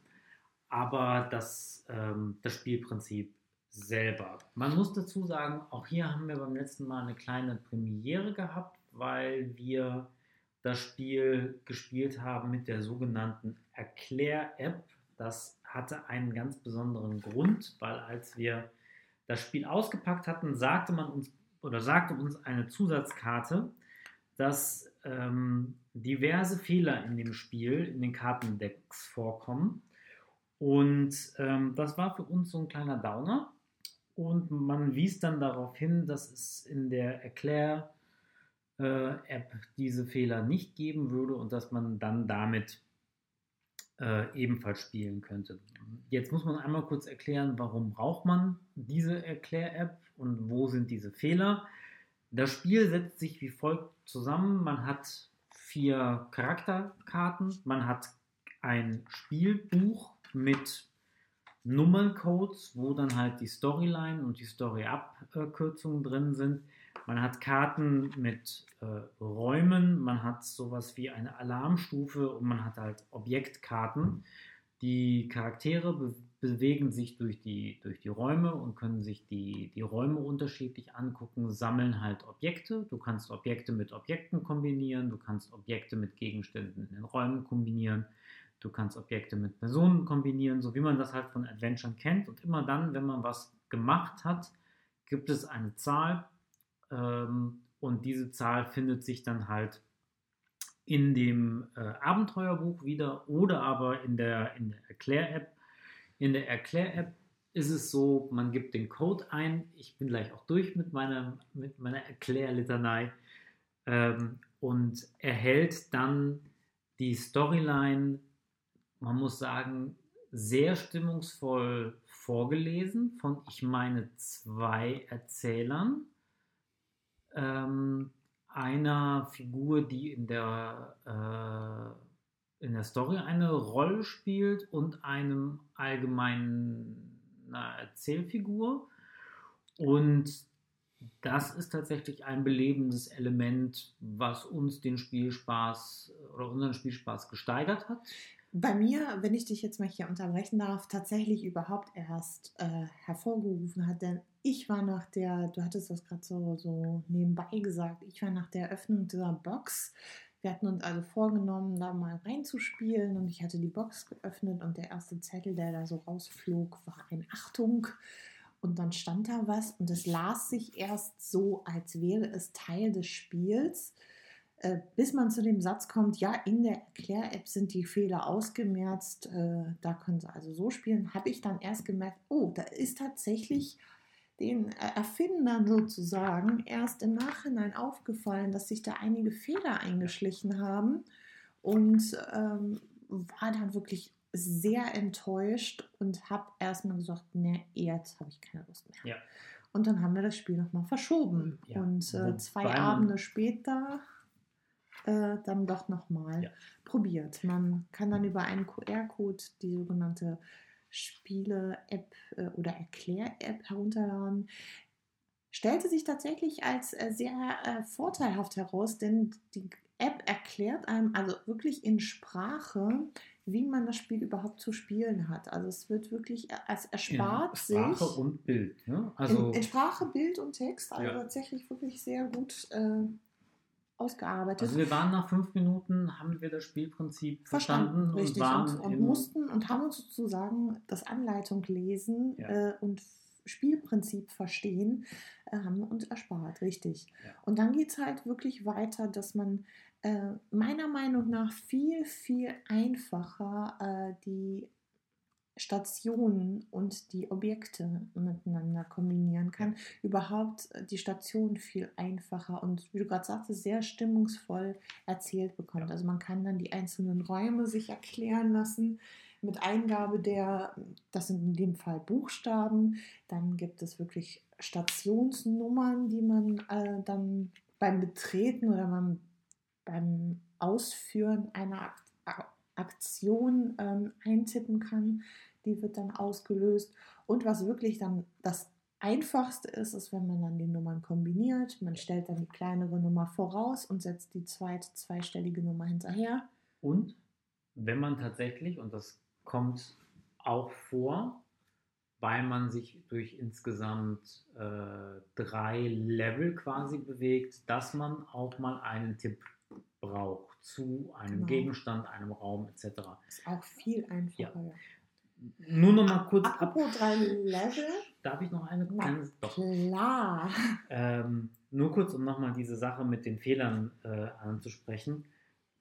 aber das, ähm, das Spielprinzip selber. Man muss dazu sagen, auch hier haben wir beim letzten Mal eine kleine Premiere gehabt, weil wir das Spiel gespielt haben mit der sogenannten Erklär-App. Das hatte einen ganz besonderen Grund, weil als wir das Spiel ausgepackt hatten, sagte man uns oder sagte uns eine Zusatzkarte, dass ähm, diverse Fehler in dem Spiel, in den Kartendecks vorkommen. Und ähm, das war für uns so ein kleiner Downer, und man wies dann darauf hin, dass es in der Erklär-App äh, diese Fehler nicht geben würde und dass man dann damit äh, ebenfalls spielen könnte. Jetzt muss man einmal kurz erklären, warum braucht man diese Erklär-App und wo sind diese Fehler. Das Spiel setzt sich wie folgt zusammen. Man hat vier Charakterkarten, man hat ein Spielbuch mit Nummerncodes, wo dann halt die Storyline und die Story-Abkürzungen drin sind. Man hat Karten mit äh, Räumen, man hat sowas wie eine Alarmstufe und man hat halt Objektkarten. Die Charaktere be bewegen sich durch die, durch die Räume und können sich die, die Räume unterschiedlich angucken, sammeln halt Objekte. Du kannst Objekte mit Objekten kombinieren, du kannst Objekte mit Gegenständen in den Räumen kombinieren. Du kannst Objekte mit Personen kombinieren, so wie man das halt von Adventuren kennt. Und immer dann, wenn man was gemacht hat, gibt es eine Zahl. Ähm, und diese Zahl findet sich dann halt in dem äh, Abenteuerbuch wieder oder aber in der, in der Erklär-App. In der Erklär-App ist es so, man gibt den Code ein. Ich bin gleich auch durch mit meiner, mit meiner Erklärlitanei ähm, und erhält dann die Storyline man muss sagen, sehr stimmungsvoll vorgelesen von, ich meine, zwei Erzählern. Ähm, einer Figur, die in der, äh, in der Story eine Rolle spielt und einem allgemeinen Erzählfigur. Und das ist tatsächlich ein belebendes Element, was uns den Spielspaß oder unseren Spielspaß gesteigert hat bei mir, wenn ich dich jetzt mal hier unterbrechen darf, tatsächlich überhaupt erst äh, hervorgerufen hat, denn ich war nach der, du hattest das gerade so, so nebenbei gesagt, ich war nach der Öffnung dieser Box. Wir hatten uns also vorgenommen, da mal reinzuspielen und ich hatte die Box geöffnet und der erste Zettel, der da so rausflog, war ein Achtung. Und dann stand da was und es las sich erst so, als wäre es Teil des Spiels. Äh, bis man zu dem Satz kommt, ja, in der Erklär-App sind die Fehler ausgemerzt, äh, da können sie also so spielen, habe ich dann erst gemerkt, oh, da ist tatsächlich den Erfindern sozusagen erst im Nachhinein aufgefallen, dass sich da einige Fehler eingeschlichen haben und ähm, war dann wirklich sehr enttäuscht und habe erstmal gesagt, ne, jetzt habe ich keine Lust mehr. Ja. Und dann haben wir das Spiel nochmal verschoben. Ja. Und äh, zwei Abende später äh, dann doch nochmal ja. probiert. Man kann dann über einen QR-Code die sogenannte Spiele-App äh, oder Erklär-App herunterladen. Stellte sich tatsächlich als äh, sehr äh, vorteilhaft heraus, denn die App erklärt einem also wirklich in Sprache, wie man das Spiel überhaupt zu spielen hat. Also es wird wirklich, es erspart in Sprache sich. Sprache und Bild. Ne? Also in, in, Sprache, Bild und Text, also ja. tatsächlich wirklich sehr gut äh, ausgearbeitet. Also wir waren nach fünf Minuten, haben wir das Spielprinzip verstanden, verstanden und waren und, und mussten und haben uns sozusagen das Anleitung lesen ja. äh, und Spielprinzip verstehen, äh, haben uns erspart, richtig. Ja. Und dann geht es halt wirklich weiter, dass man äh, meiner Meinung nach viel, viel einfacher äh, die Stationen und die Objekte miteinander kombinieren kann, überhaupt äh, die Station viel einfacher und wie du gerade sagtest, sehr stimmungsvoll erzählt bekommt. Ja. Also man kann dann die einzelnen Räume sich erklären lassen mit Eingabe der, das sind in dem Fall Buchstaben, dann gibt es wirklich Stationsnummern, die man äh, dann beim Betreten oder beim, beim Ausführen einer Aktion ähm, eintippen kann. Die wird dann ausgelöst. Und was wirklich dann das Einfachste ist, ist, wenn man dann die Nummern kombiniert. Man stellt dann die kleinere Nummer voraus und setzt die zweite zweistellige Nummer hinterher. Und wenn man tatsächlich, und das kommt auch vor, weil man sich durch insgesamt äh, drei Level quasi bewegt, dass man auch mal einen Tipp braucht zu einem Genau. Gegenstand, einem Raum etc. Ist auch viel einfacher. Ja. Nur noch mal kurz ab. Apropos drei Level. Darf ich noch eine kleine? Doch. klar. Ähm, nur kurz, um nochmal diese Sache mit den Fehlern äh, anzusprechen.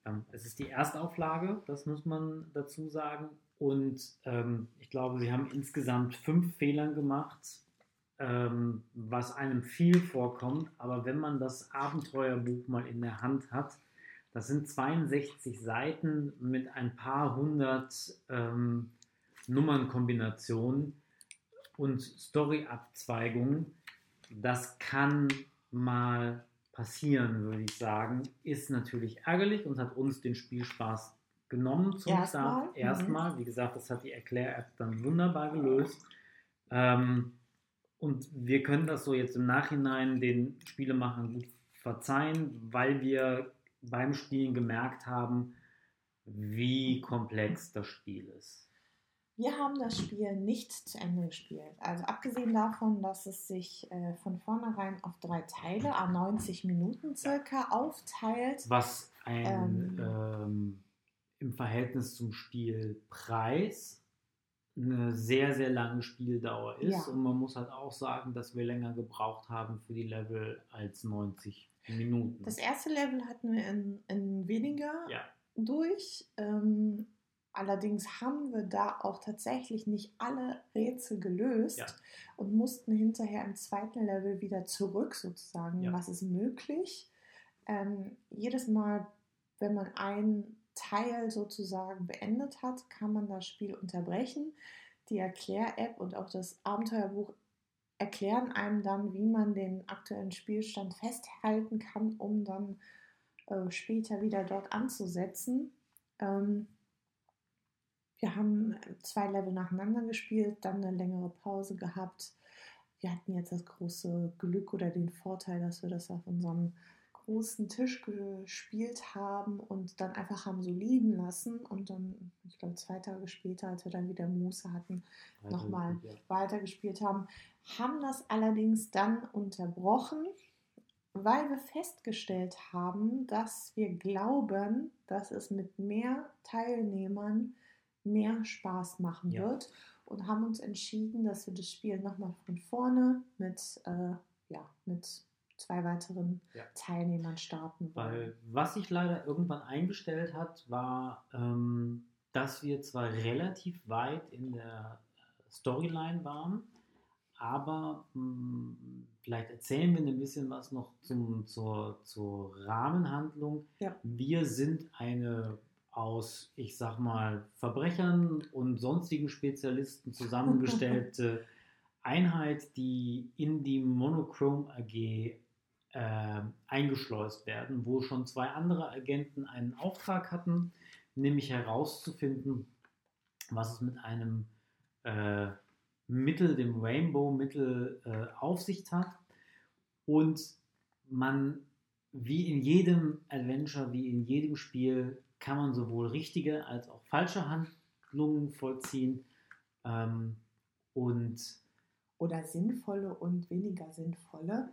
Ähm, es ist die Erstauflage, das muss man dazu sagen. Und ähm, ich glaube, wir haben insgesamt fünf Fehlern gemacht, ähm, was einem viel vorkommt. Aber wenn man das Abenteuerbuch mal in der Hand hat, das sind 62 Seiten mit ein paar hundert ähm, Nummernkombinationen und Story-Abzweigungen. Das kann mal passieren, würde ich sagen. Ist natürlich ärgerlich und hat uns den Spielspaß genommen zum Erstmal, Start. mhm. Erstmal, wie gesagt, das hat die Erklär-App dann wunderbar gelöst. Ähm, und wir können das so jetzt im Nachhinein den Spielemachern gut verzeihen, weil wir beim Spielen gemerkt haben, wie komplex das Spiel ist. Wir haben das Spiel nicht zu Ende gespielt. Also abgesehen davon, dass es sich äh, von vornherein auf drei Teile, a 90 Minuten circa, aufteilt. Was ein Ähm. ähm, im Verhältnis zum Spielpreis eine sehr, sehr lange Spieldauer ist. Ja. Und man muss halt auch sagen, dass wir länger gebraucht haben für die Level als 90 Minuten. Das erste Level hatten wir in, in weniger ja, durch. Ähm, allerdings haben wir da auch tatsächlich nicht alle Rätsel gelöst Ja. und mussten hinterher im zweiten Level wieder zurück sozusagen. Was ist möglich? Ähm, jedes Mal, wenn man ein Teil sozusagen beendet hat, kann man das Spiel unterbrechen. Die Erklär-App und auch das Abenteuerbuch erklären einem dann, wie man den aktuellen Spielstand festhalten kann, um dann äh, später wieder dort anzusetzen. Ähm, wir haben zwei Level nacheinander gespielt, dann eine längere Pause gehabt. Wir hatten jetzt das große Glück oder den Vorteil, dass wir das auf unserem großen Tisch gespielt haben und dann einfach haben so liegen lassen und dann, ich glaube, zwei Tage später, als wir dann wieder Muße hatten, nochmal ja. weitergespielt haben, haben das allerdings dann unterbrochen, weil wir festgestellt haben, dass wir glauben, dass es mit mehr Teilnehmern mehr Spaß machen Ja. wird und haben uns entschieden, dass wir das Spiel nochmal von vorne mit, äh, ja, mit zwei weiteren Ja. Teilnehmern starten wollen. Weil was sich leider irgendwann eingestellt hat, war, ähm, dass wir zwar relativ weit in der Storyline waren, aber mh, vielleicht erzählen wir ein bisschen was noch zum, zur, zur Rahmenhandlung. Ja. Wir sind eine aus, ich sag mal, Verbrechern und sonstigen Spezialisten zusammengestellte Einheit, die in die Monochrome AG äh, eingeschleust werden, wo schon zwei andere Agenten einen Auftrag hatten, nämlich herauszufinden, was es mit einem äh, Mittel, dem Rainbow-Mittel, äh, auf sich hat. Und man, wie in jedem Adventure, wie in jedem Spiel, kann man sowohl richtige als auch falsche Handlungen vollziehen. Ähm, und Oder sinnvolle und weniger sinnvolle.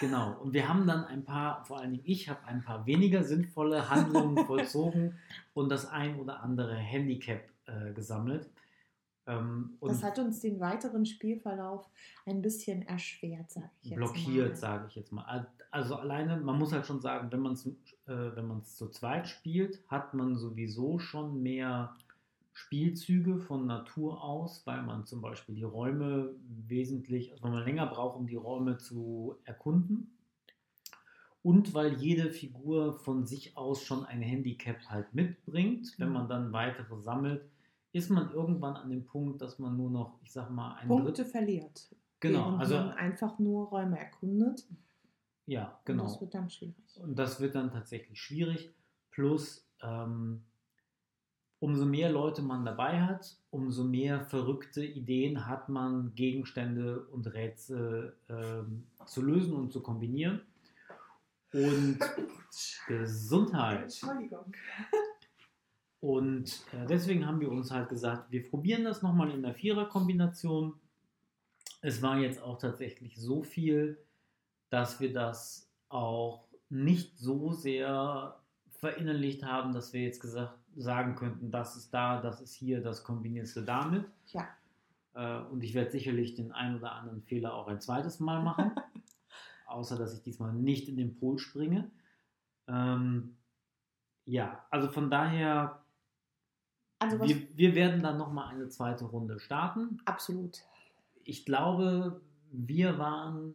Genau, und wir haben dann ein paar, vor allen Dingen ich habe ein paar weniger sinnvolle Handlungen vollzogen und das ein oder andere Handicap äh, gesammelt. Ähm, Das hat uns den weiteren Spielverlauf ein bisschen erschwert, sage ich jetzt blockiert, sage ich jetzt mal. Also alleine, man muss halt schon sagen, wenn man es äh, wenn man es zu zweit spielt, hat man sowieso schon mehr Spielzüge von Natur aus, weil man zum Beispiel die Räume wesentlich, also wenn man länger braucht, um die Räume zu erkunden. Und weil jede Figur von sich aus schon ein Handicap halt mitbringt. Wenn man dann weitere sammelt, ist man irgendwann an dem Punkt, dass man nur noch, ich sag mal, ein Punkte Drittel. verliert. Genau, also man einfach nur Räume erkundet. ja, Und genau. das wird dann schwierig. Und das wird dann tatsächlich schwierig. Plus, ähm, umso mehr Leute man dabei hat, umso mehr verrückte Ideen hat man, Gegenstände und Rätsel ähm, zu lösen und zu kombinieren. Und Gesundheit. Entschuldigung. Und äh, deswegen haben wir uns halt gesagt, wir probieren das nochmal in der Vierer-Kombination. Es war jetzt auch tatsächlich so viel, dass wir das auch nicht so sehr verinnerlicht haben, dass wir jetzt gesagt sagen könnten, das ist da, das ist hier, das kombinierst du damit. Ja. Äh, und ich werde sicherlich den einen oder anderen Fehler auch ein zweites Mal machen, außer dass ich diesmal nicht in den Pol springe. Ähm, ja, also von daher, Also wir, wir werden dann nochmal eine zweite Runde starten. absolut. Ich glaube, wir waren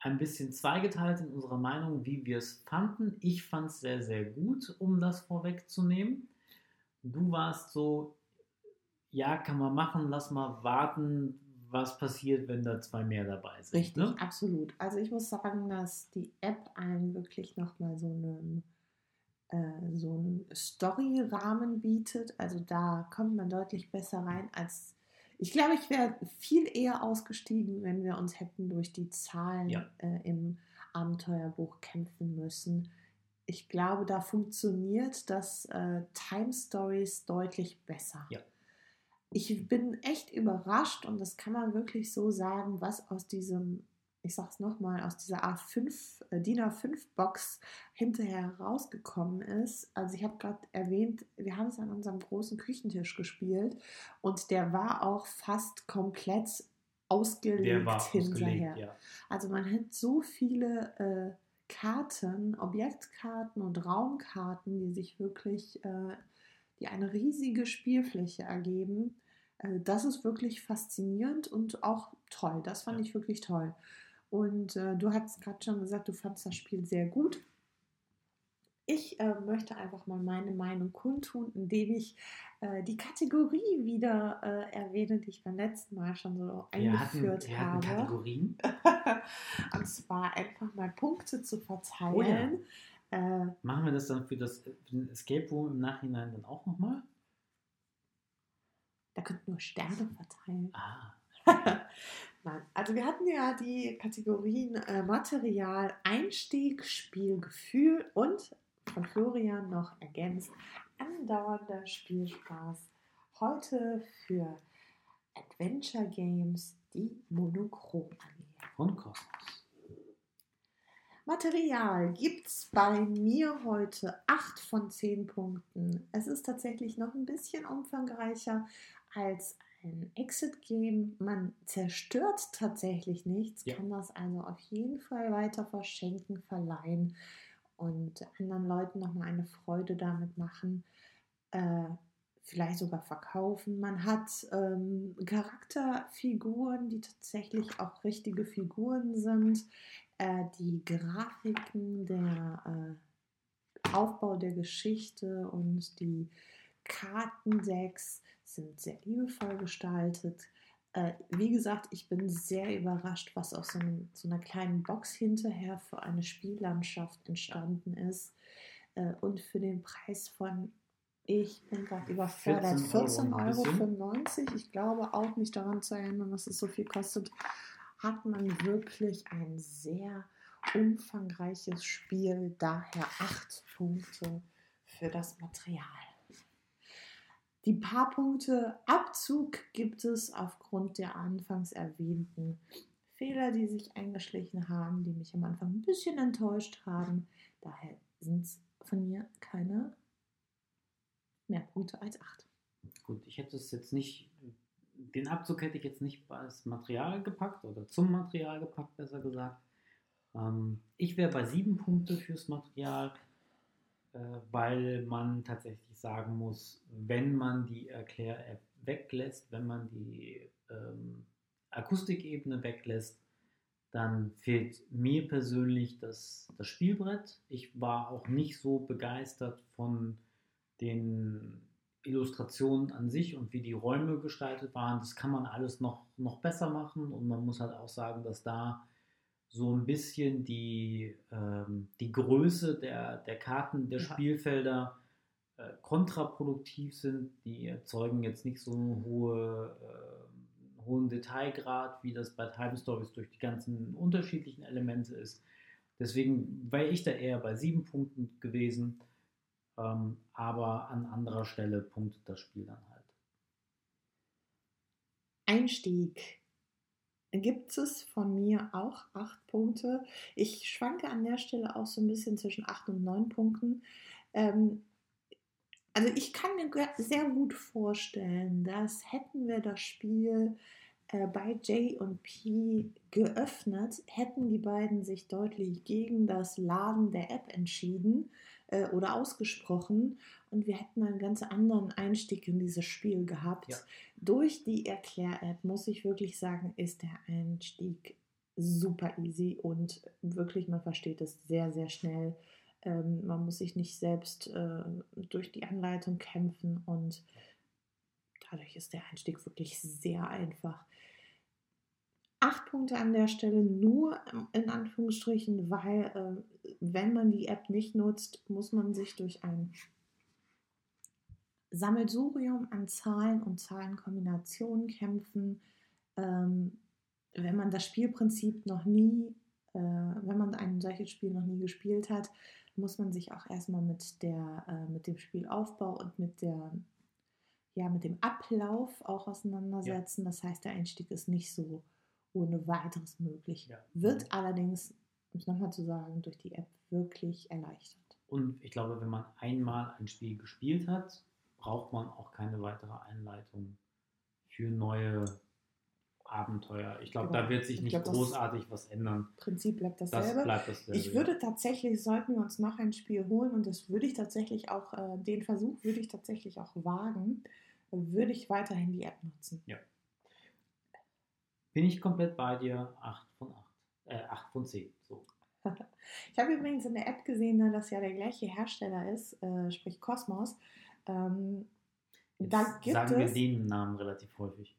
ein bisschen zweigeteilt in unserer Meinung, wie wir es fanden. Ich fand es sehr, sehr gut, um das vorwegzunehmen. Du warst so, ja, kann man machen, lass mal warten, was passiert, wenn da zwei mehr dabei sind. Richtig, Ne? absolut. Also ich muss sagen, dass die App einem wirklich nochmal so einen, äh, so einen Story-Rahmen bietet. Also da kommt man deutlich besser rein als. Ich glaube, ich wäre viel eher ausgestiegen, wenn wir uns hätten durch die Zahlen Ja. äh, im Abenteuerbuch kämpfen müssen. Ich glaube, da funktioniert das äh, Time Stories deutlich besser. Ja. Ich bin echt überrascht und das kann man wirklich so sagen, was aus diesem, ich sag's nochmal, aus dieser A5, äh, DIN A5-Box hinterher rausgekommen ist. Also ich habe gerade erwähnt, wir haben es an unserem großen Küchentisch gespielt und der war auch fast komplett ausgelegt hinterher. ausgelegt, ja. Also man hat so viele äh, Karten, Objektkarten und Raumkarten, die sich wirklich, äh, die eine riesige Spielfläche ergeben. Äh, das ist wirklich faszinierend und auch toll. Das fand Ja. ich wirklich toll. Und äh, du hast gerade schon gesagt, du fandst das Spiel sehr gut. Ich äh, möchte einfach mal meine Meinung kundtun, indem ich äh, die Kategorie wieder äh, erwähne, die ich beim letzten Mal schon so Wir hatten, eingeführt wir hatten habe. Kategorien. Und zwar einfach mal Punkte zu Oh verteilen. äh, Machen wir das dann für, das, für den Escape Room im Nachhinein dann auch nochmal? da könnten wir Sterne verteilen. Ah, Nein, also wir hatten ja die Kategorien äh, Material, Einstieg, Spiel, Gefühl und von Florian noch ergänzt andauernder Spielspaß. Heute für Adventure Games die Monochrom-Armee. von Kosmos. Material gibt es bei mir heute 8 von 10 Punkten. Es ist tatsächlich noch ein bisschen umfangreicher als ein Exit-Game. Man zerstört tatsächlich nichts, Ja. kann das also auf jeden Fall weiter verschenken, verleihen und anderen Leuten nochmal eine Freude damit machen. Äh, vielleicht sogar verkaufen. Man hat ähm, Charakterfiguren, die tatsächlich auch richtige Figuren sind. Äh, die Grafiken, der äh, Aufbau der Geschichte und die Kartendecks sind sehr liebevoll gestaltet. Äh, wie gesagt, ich bin sehr überrascht, was aus so, einem, so einer kleinen Box hinterher für eine Spiellandschaft entstanden ist. Äh, und für den Preis von, ich bin gerade überfordert, 14 Euro 14,95 Euro. Ich glaube auch nicht daran zu erinnern, dass es so viel kostet. Hat man wirklich ein sehr umfangreiches Spiel, daher acht Punkte für das Material. Die paar Punkte Abzug gibt es aufgrund der anfangs erwähnten Fehler, die sich eingeschlichen haben, die mich am Anfang ein bisschen enttäuscht haben. Daher sind es von mir keine mehr Punkte als acht. Gut, ich hätte es jetzt nicht, den Abzug hätte ich jetzt nicht als Material gepackt oder zum Material gepackt, besser gesagt. Ähm, ich wäre bei sieben Punkte fürs Material. Äh, weil man tatsächlich sagen muss, wenn man die Erklär-App weglässt, wenn man die ähm, Akustikebene weglässt, dann fehlt mir persönlich das, das Spielbrett. Ich war auch nicht so begeistert von den Illustrationen an sich und wie die Räume gestaltet waren. Das kann man alles noch, noch besser machen und man muss halt auch sagen, dass da so ein bisschen die, ähm, die Größe der, der Karten, der ja. Spielfelder äh, kontraproduktiv sind. Die erzeugen jetzt nicht so einen hohe, äh, hohen Detailgrad, wie das bei Time Stories durch die ganzen unterschiedlichen Elemente ist. Deswegen wäre ich da eher bei sieben Punkten gewesen, ähm, aber an anderer Stelle punktet das Spiel dann halt. Einstieg gibt es von mir auch acht Punkte. Ich schwanke an der Stelle auch so ein bisschen zwischen acht und neun Punkten. Ähm, also ich kann mir sehr gut vorstellen, dass hätten wir das Spiel äh, bei J und P geöffnet, hätten die beiden sich deutlich gegen das Laden der App entschieden äh, oder ausgesprochen und wir hätten einen ganz anderen Einstieg in dieses Spiel gehabt. Ja. Durch die Erklär-App muss ich wirklich sagen, ist der Einstieg super easy und wirklich, man versteht es sehr, sehr schnell. Ähm, man muss sich nicht selbst äh, durch die Anleitung kämpfen und dadurch ist der Einstieg wirklich sehr einfach. Acht Punkte an der Stelle nur in Anführungsstrichen, weil äh, wenn man die App nicht nutzt, muss man sich durch ein Sammelsurium an Zahlen und Zahlenkombinationen kämpfen. Ähm, wenn man das Spielprinzip noch nie, äh, wenn man ein solches Spiel noch nie gespielt hat, muss man sich auch erstmal mit, der, äh, mit dem Spielaufbau und mit, der, ja, mit dem Ablauf auch auseinandersetzen. Ja. Das heißt, der Einstieg ist nicht so ohne weiteres möglich. Ja. Wird allerdings, um es nochmal zu sagen, durch die App wirklich erleichtert. Und ich glaube, wenn man einmal ein Spiel gespielt hat, braucht man auch keine weitere Einleitung für neue Abenteuer. Ich glaube, genau. da wird sich nicht glaub, großartig was ändern. Prinzip bleibt dasselbe. Das bleibt dasselbe. Ich würde tatsächlich, sollten wir uns noch ein Spiel holen, und das würde ich tatsächlich auch, äh, den Versuch würde ich tatsächlich auch wagen, würde ich weiterhin die App nutzen. Ja. Bin ich komplett bei dir. 8 von 8. Äh, 8 von 10. So. ich habe übrigens in der App gesehen, ne, dass ja der gleiche Hersteller ist, äh, sprich Cosmos. Ähm, da gibt sagen wir den Namen relativ häufig.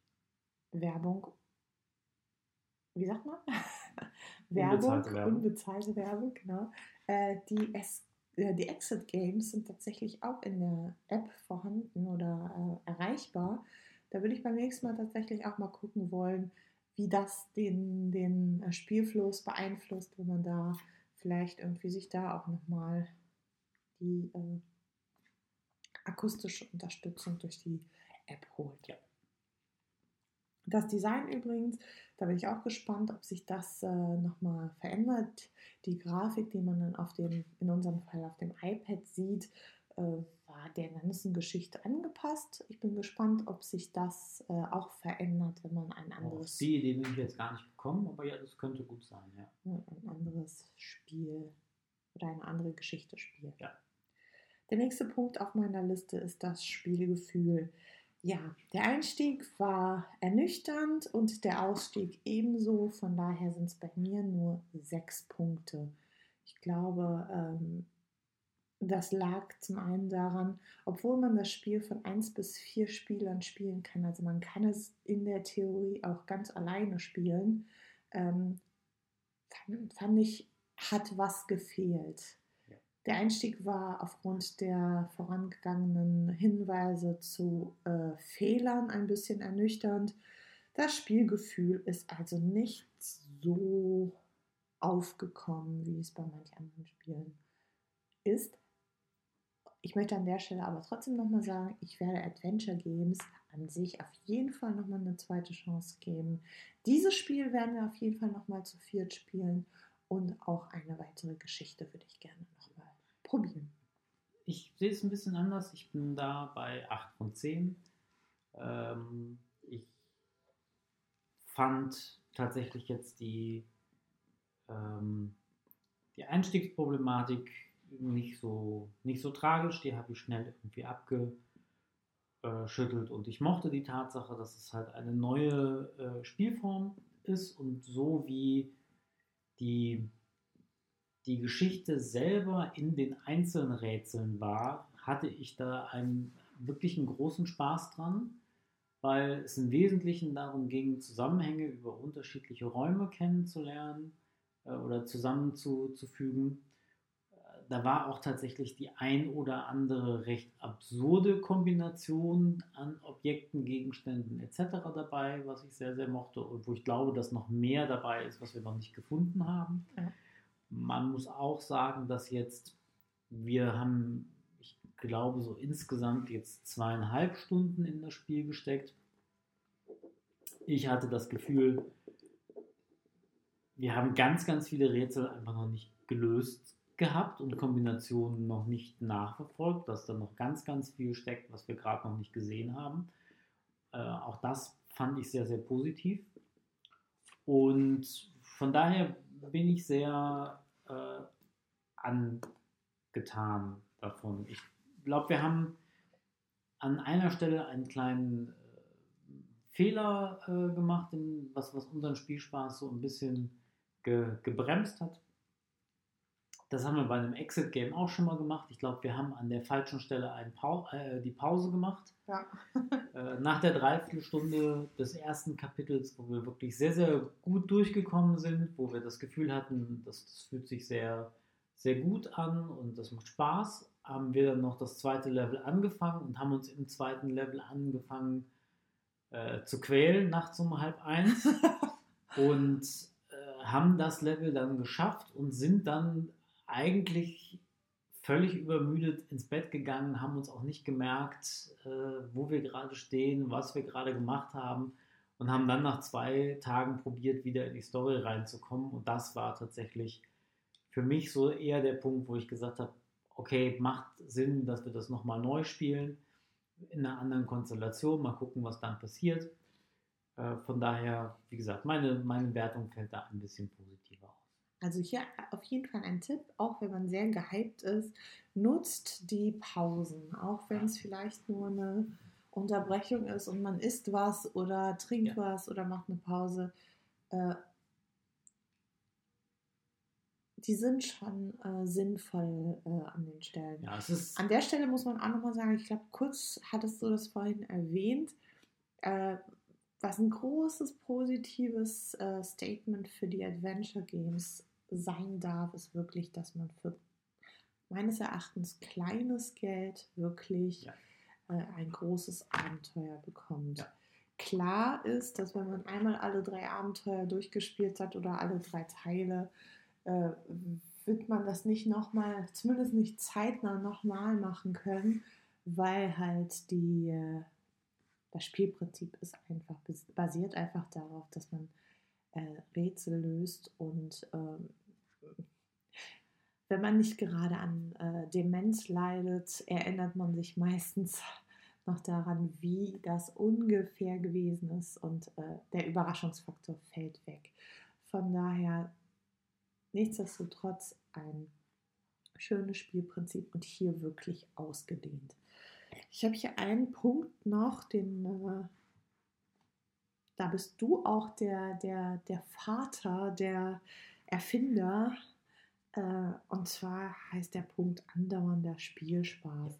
Werbung. Wie sagt man? Werbung, unbezahlte Werbung, unbezahlte Werbung genau. Äh, die, es, äh, die Exit Games sind tatsächlich auch in der App vorhanden oder äh, erreichbar. Da würde ich beim nächsten Mal tatsächlich auch mal gucken wollen, wie das den, den äh, Spielfluss beeinflusst, wenn man da vielleicht irgendwie sich da auch nochmal die äh, akustische Unterstützung durch die App holt. Ja. Das Design übrigens, da bin ich auch gespannt, ob sich das äh, nochmal verändert. Die Grafik, die man dann auf dem, in unserem Fall auf dem iPad sieht, war der ganzen Geschichte angepasst. Ich bin gespannt, ob sich das äh, auch verändert, wenn man ein anderes. Oh, die Idee will ich jetzt gar nicht bekommen, aber ja, das könnte gut sein, ja. Ein anderes Spiel oder eine andere Geschichte spielt. Ja. Der nächste Punkt auf meiner Liste ist das Spielgefühl. Ja, der Einstieg war ernüchternd und der Ausstieg ebenso. Von daher sind es bei mir nur sechs Punkte. Ich glaube, ähm, das lag zum einen daran, obwohl man das Spiel von 1 bis 4 Spielern spielen kann, also man kann es in der Theorie auch ganz alleine spielen, ähm, fand, fand ich, hat was gefehlt. Der Einstieg war aufgrund der vorangegangenen Hinweise zu äh, Fehlern ein bisschen ernüchternd. Das Spielgefühl ist also nicht so aufgekommen, wie es bei manchen anderen Spielen ist. Ich möchte an der Stelle aber trotzdem nochmal sagen, ich werde Adventure Games an sich auf jeden Fall nochmal eine zweite Chance geben. Dieses Spiel werden wir auf jeden Fall nochmal zu viert spielen und auch eine weitere Geschichte würde ich gerne nochmal probieren. Ich sehe es ein bisschen anders. Ich bin da bei 8 von 10. Ähm, ich fand tatsächlich jetzt die, ähm, die Einstiegsproblematik nicht so, nicht so tragisch, die habe ich schnell irgendwie abgeschüttelt und ich mochte die Tatsache, dass es halt eine neue äh, Spielform ist und so wie die, die Geschichte selber in den einzelnen Rätseln war, hatte ich da einen wirklich einen großen Spaß dran, weil es im Wesentlichen darum ging, Zusammenhänge über unterschiedliche Räume kennenzulernen äh, oder zusammenzufügen. Da war auch tatsächlich die ein oder andere recht absurde Kombination an Objekten, Gegenständen etc. dabei, was ich sehr, sehr mochte und wo ich glaube, dass noch mehr dabei ist, was wir noch nicht gefunden haben. Ja. Man muss auch sagen, dass jetzt wir haben glaube, so insgesamt jetzt zweieinhalb Stunden in das Spiel gesteckt. Ich hatte das Gefühl, wir haben ganz, ganz viele Rätsel einfach noch nicht gelöst gehabt und Kombinationen noch nicht nachverfolgt, dass da noch ganz, ganz viel steckt, was wir gerade noch nicht gesehen haben. Äh, auch das fand ich sehr, sehr positiv. Und von daher bin ich sehr äh, angetan davon. Ich glaube, wir haben an einer Stelle einen kleinen äh, Fehler äh, gemacht, in, was, was unseren Spielspaß so ein bisschen ge, gebremst hat. Das haben wir bei einem Exit-Game auch schon mal gemacht. Ich glaube, wir haben an der falschen Stelle Pau äh, die Pause gemacht. Ja. äh, nach der Dreiviertelstunde des ersten Kapitels, wo wir wirklich sehr, sehr gut durchgekommen sind, wo wir das Gefühl hatten, das, das fühlt sich sehr, sehr gut an und das macht Spaß haben wir dann noch das zweite Level angefangen und haben uns im zweiten Level angefangen äh, zu quälen, nachts um halb eins. und äh, haben das Level dann geschafft und sind dann eigentlich völlig übermüdet ins Bett gegangen, haben uns auch nicht gemerkt, äh, wo wir gerade stehen, was wir gerade gemacht haben und haben dann nach zwei Tagen probiert, wieder in die Story reinzukommen. Und das war tatsächlich für mich so eher der Punkt, wo ich gesagt habe, okay, macht Sinn, dass wir das nochmal neu spielen, in einer anderen Konstellation, mal gucken, was dann passiert. Äh, von daher, wie gesagt, meine, meine Wertung fällt da ein bisschen positiver aus. Also hier auf jeden Fall ein Tipp, auch wenn man sehr gehypt ist, nutzt die Pausen, auch wenn es vielleicht nur eine Unterbrechung ist und man isst was oder trinkt ja. was oder macht eine Pause. Äh, die sind schon äh, sinnvoll äh, an den Stellen. Ja, an der Stelle muss man auch nochmal sagen, ich glaube, kurz hattest du das vorhin erwähnt, äh, was ein großes positives äh, Statement für die Adventure Games sein darf, ist wirklich, dass man für meines Erachtens kleines Geld wirklich ja. Äh, ein großes Abenteuer bekommt. Ja. Klar ist, dass wenn man einmal alle drei Abenteuer durchgespielt hat oder alle drei Teile, äh, wird man das nicht nochmal, zumindest nicht zeitnah nochmal machen können, weil halt die, äh, das Spielprinzip ist einfach, basiert einfach darauf, dass man äh, Rätsel löst und ähm, wenn man nicht gerade an äh, Demenz leidet, erinnert man sich meistens noch daran, wie das ungefähr gewesen ist und äh, der Überraschungsfaktor fällt weg. Von daher Nichtsdestotrotz ein schönes Spielprinzip und hier wirklich ausgedehnt. Ich habe hier einen Punkt noch, den äh, da bist du auch der, der, der Vater, der Erfinder. Äh, und zwar heißt der Punkt andauernder Spielspaß.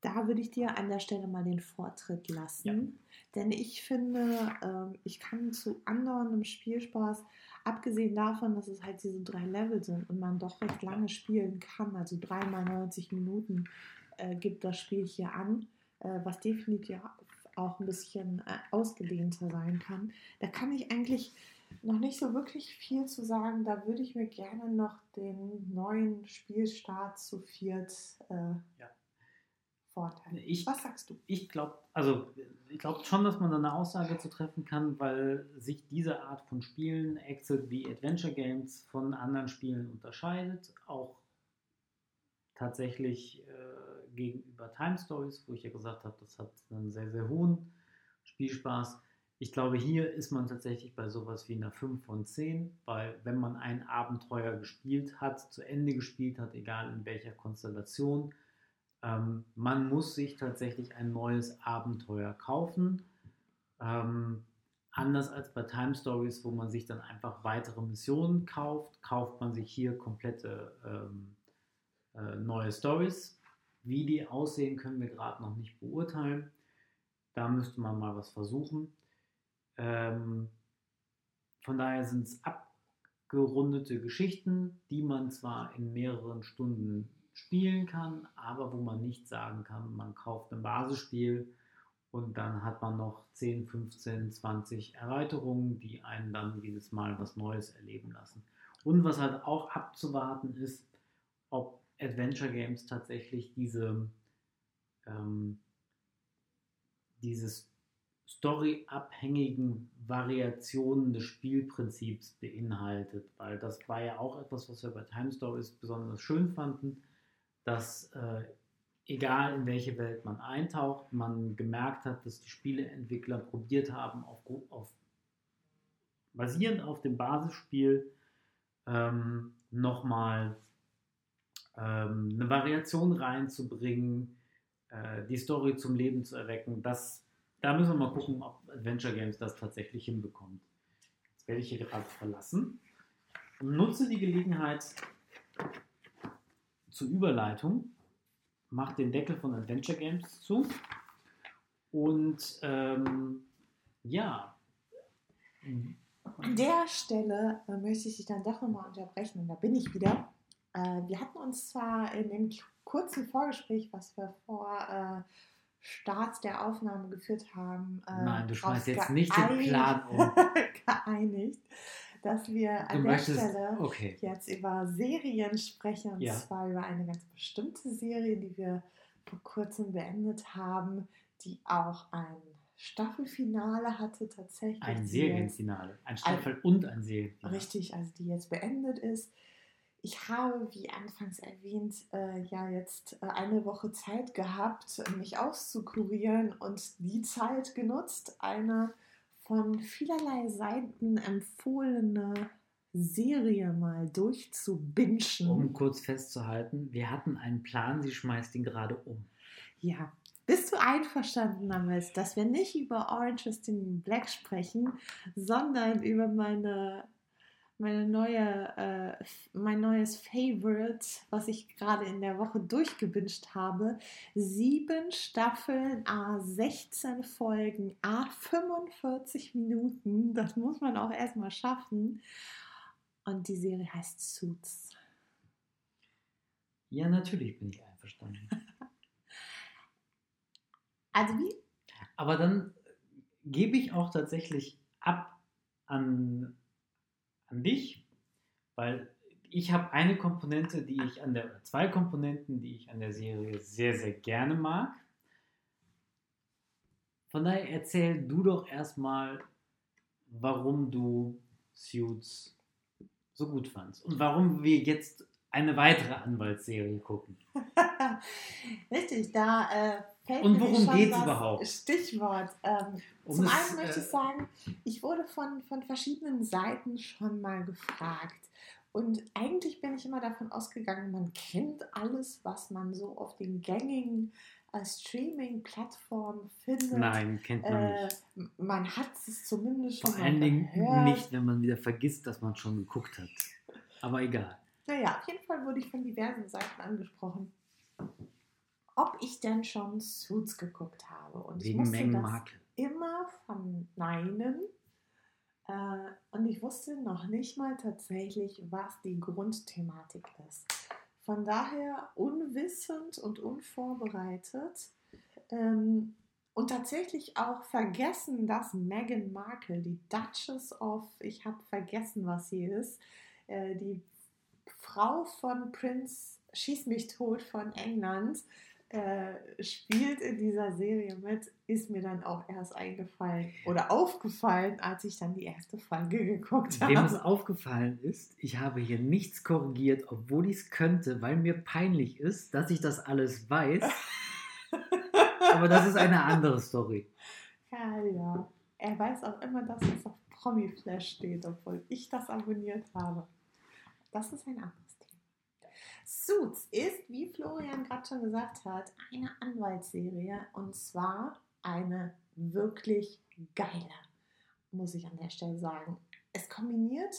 Da würde ich dir an der Stelle mal den Vortritt lassen, ja. denn ich finde, äh, ich kann zu andauerndem Spielspaß Abgesehen davon, dass es halt diese drei Level sind und man doch recht lange spielen kann, also dreimal 90 Minuten äh, gibt das Spiel hier an, äh, was definitiv auch ein bisschen äh, ausgedehnter sein kann. Da kann ich eigentlich noch nicht so wirklich viel zu sagen. Da würde ich mir gerne noch den neuen Spielstart zu viert äh, ja. Vorteile. Ich, Was sagst du? Ich glaube, also ich glaube schon, dass man da eine Aussage zu treffen kann, weil sich diese Art von Spielen, Exit wie Adventure Games, von anderen Spielen unterscheidet. Auch tatsächlich äh, gegenüber Time Stories, wo ich ja gesagt habe, das hat einen sehr, sehr hohen Spielspaß. ich glaube, hier ist man tatsächlich bei sowas wie einer 5 von 10, weil wenn man ein Abenteuer gespielt hat, zu Ende gespielt hat, egal in welcher Konstellation, ähm, man muss sich tatsächlich ein neues Abenteuer kaufen. Ähm, anders als bei Time Stories, wo man sich dann einfach weitere Missionen kauft, kauft man sich hier komplette ähm, äh, neue Stories. Wie die aussehen, können wir gerade noch nicht beurteilen. Da müsste man mal was versuchen. Ähm, von daher sind es abgerundete Geschichten, die man zwar in mehreren Stunden spielen kann, aber wo man nicht sagen kann, man kauft ein Basisspiel und dann hat man noch 10, 15, 20 Erweiterungen, die einen dann jedes Mal was Neues erleben lassen. Und was halt auch abzuwarten ist, ob Adventure Games tatsächlich diese, ähm, dieses storyabhängigen Variationen des Spielprinzips beinhaltet, weil das war ja auch etwas, was wir bei Time Stories besonders schön fanden, dass äh, egal in welche Welt man eintaucht, man gemerkt hat, dass die Spieleentwickler probiert haben, auf, auf basierend auf dem Basisspiel ähm, nochmal ähm, eine Variation reinzubringen, äh, die Story zum Leben zu erwecken. Das da müssen wir mal gucken, ob Adventure Games das tatsächlich hinbekommt. Jetzt werde ich hier gerade verlassen und nutze die Gelegenheit zur Überleitung, mache den Deckel von Adventure Games zu und ähm, ja. An der Stelle äh, möchte ich dich dann doch nochmal unterbrechen und da bin ich wieder. Äh, wir hatten uns zwar in dem kurzen Vorgespräch, was wir vor äh, Start der Aufnahme geführt haben. Äh, Nein, du schmeißt jetzt nicht den Plan um. geeinigt, dass wir an du der möchtest, Stelle okay. jetzt über Serien sprechen und ja. zwar über eine ganz bestimmte Serie, die wir vor kurzem beendet haben, die auch ein Staffelfinale hatte tatsächlich. Ein Serienfinale, ein Staffel- ein, und ein Serienfinale. Richtig, also die jetzt beendet ist ich habe, wie anfangs erwähnt, äh, ja jetzt äh, eine Woche Zeit gehabt, mich auszukurieren und die Zeit genutzt, eine von vielerlei Seiten empfohlene Serie mal durchzubinschen. Um kurz festzuhalten, wir hatten einen Plan, sie schmeißt ihn gerade um. Ja. Bist du einverstanden damit, dass wir nicht über Orange is the New Black sprechen, sondern über meine meine neue, äh, mein neues Favorite, was ich gerade in der Woche durchgewünscht habe. Sieben Staffeln, a 16 Folgen, a 45 Minuten. Das muss man auch erstmal schaffen. Und die Serie heißt Suits. Ja, natürlich bin ich einverstanden. also wie? Aber dann gebe ich auch tatsächlich ab an an dich, weil ich habe eine Komponente, die ich an der, zwei Komponenten, die ich an der Serie sehr, sehr gerne mag. Von daher erzähl du doch erstmal, warum du Suits so gut fandst und warum wir jetzt eine weitere Anwaltsserie gucken. Richtig, da äh, fällt Und worum geht es überhaupt? Stichwort. Ähm, um zum einen möchte ich äh, sagen, ich wurde von, von verschiedenen Seiten schon mal gefragt. Und eigentlich bin ich immer davon ausgegangen, man kennt alles, was man so auf den gängigen äh, Streaming-Plattformen findet. Nein, kennt man äh, nicht. Man hat es zumindest schon Vor allen Dingen gehört. nicht, wenn man wieder vergisst, dass man schon geguckt hat. Aber egal. Naja, auf jeden Fall wurde ich von diversen Seiten angesprochen ob ich denn schon Suits geguckt habe. Und Wegen ich musste das immer verneinen. Äh, und ich wusste noch nicht mal tatsächlich, was die Grundthematik ist. Von daher unwissend und unvorbereitet ähm, und tatsächlich auch vergessen, dass Meghan Markle, die Duchess of, ich habe vergessen, was sie ist, äh, die Frau von Prinz Schieß mich tot von England, äh, spielt in dieser Serie mit, ist mir dann auch erst eingefallen oder aufgefallen, als ich dann die erste Folge geguckt habe. Wem es aufgefallen ist, ich habe hier nichts korrigiert, obwohl ich es könnte, weil mir peinlich ist, dass ich das alles weiß. Aber das ist eine andere Story. Ja, ja. Er weiß auch immer, dass es auf Promi-Flash steht, obwohl ich das abonniert habe. Das ist ein Thema. Suits ist, wie Florian gerade schon gesagt hat, eine Anwaltsserie und zwar eine wirklich geile, muss ich an der Stelle sagen. Es kombiniert,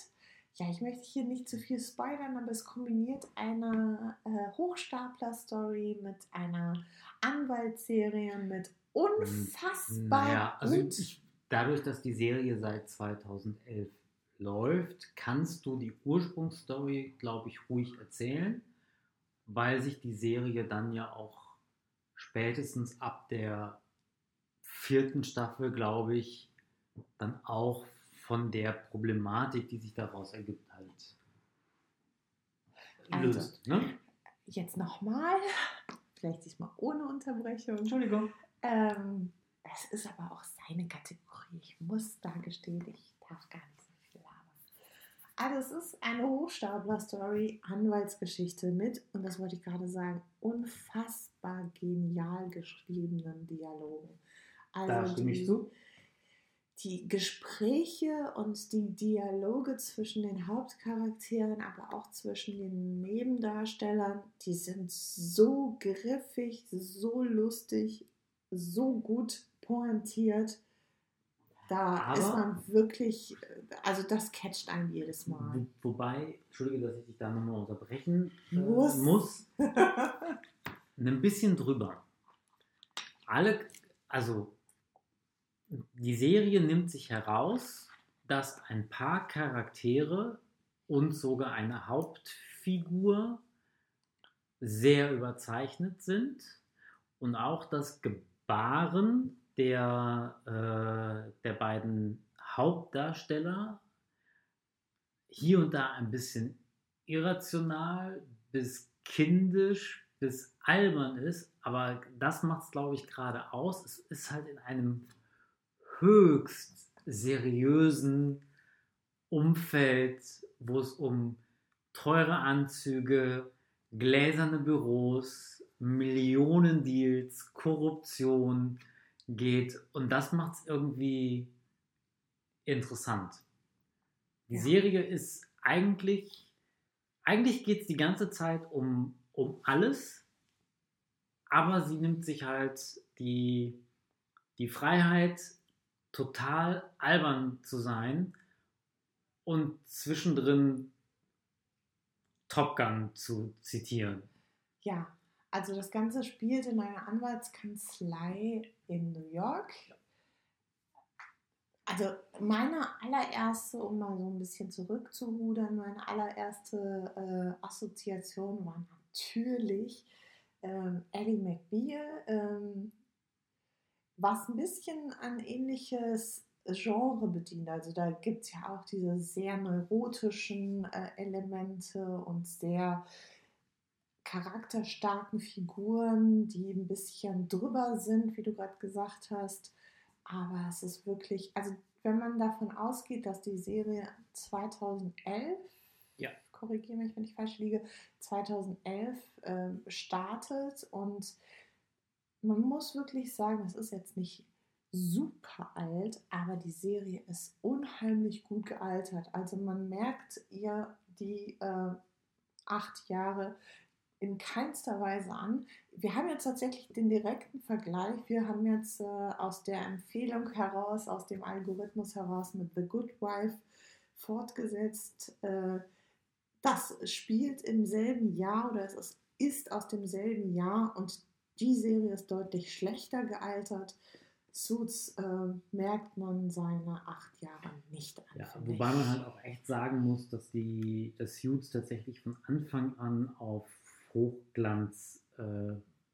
ja, ich möchte hier nicht zu viel spoilern, aber es kombiniert eine äh, Hochstapler-Story mit einer Anwaltsserie mit unfassbar Naja, also ich, dadurch, dass die Serie seit 2011 läuft, kannst du die Ursprungsstory, glaube ich, ruhig erzählen, weil sich die Serie dann ja auch spätestens ab der vierten Staffel, glaube ich, dann auch von der Problematik, die sich daraus ergibt, halt Also, löst. Ne? Jetzt nochmal, vielleicht diesmal ohne Unterbrechung. Entschuldigung. Ähm, es ist aber auch seine Kategorie. Ich muss da gestehen, ich darf gar nicht. Also es ist eine Hochstapler-Story, Anwaltsgeschichte mit, und das wollte ich gerade sagen, unfassbar genial geschriebenen Dialogen. Also Da stimme ich die- zu. die Gespräche und die Dialoge zwischen den Hauptcharakteren, aber auch zwischen den Nebendarstellern, die sind so griffig, so lustig, so gut pointiert. Da Aber- ist man wirklich, also das catcht einen jedes Mal. Wo, wobei, entschuldige, dass ich dich da nochmal unterbrechen äh, Muss. muss. ein bisschen drüber. Alle, also die Serie nimmt sich heraus, dass ein paar Charaktere und sogar eine Hauptfigur sehr überzeichnet sind und auch das Gebaren der, äh, der beiden Hauptdarsteller hier und da ein bisschen irrational bis kindisch bis albern ist, aber das macht es, glaube ich, gerade aus. Es ist halt in einem höchst seriösen Umfeld, wo es um teure Anzüge, gläserne Büros, Millionendeals, Korruption geht. Und das macht es irgendwie interessant. Die Ja. Serie ist eigentlich, eigentlich geht es die ganze Zeit um, um alles, aber sie nimmt sich halt die, die Freiheit, total albern zu sein und zwischendrin Top Gun zu zitieren. Ja, also das Ganze spielt in einer Anwaltskanzlei in New York. Also meine allererste, um mal so ein bisschen zurückzurudern, meine allererste äh, Assoziation war natürlich ähm, Ellie McBeal, ähm, was ein bisschen ein ähnliches Genre bedient. Also da gibt es ja auch diese sehr neurotischen äh, Elemente und sehr charakterstarken Figuren, die ein bisschen drüber sind, wie du gerade gesagt hast. Aber es ist wirklich, also wenn man davon ausgeht, dass die Serie 2011, Ja. korrigiere mich, wenn ich falsch liege, 2011 ähm, startet und man muss wirklich sagen, es ist jetzt nicht super alt, aber die Serie ist unheimlich gut gealtert. Also man merkt ihr die äh, acht Jahre in keinster Weise an. Wir haben jetzt tatsächlich den direkten Vergleich. Wir haben jetzt äh, aus der Empfehlung heraus, aus dem Algorithmus heraus mit The Good Wife fortgesetzt. Äh, das spielt im selben Jahr oder es ist, ist aus demselben Jahr und die Serie ist deutlich schlechter gealtert. Suits äh, merkt man seine acht Jahre nicht an. Ja, wobei man halt auch echt sagen muss, dass die das Suits tatsächlich von Anfang an auf Hochglanz äh,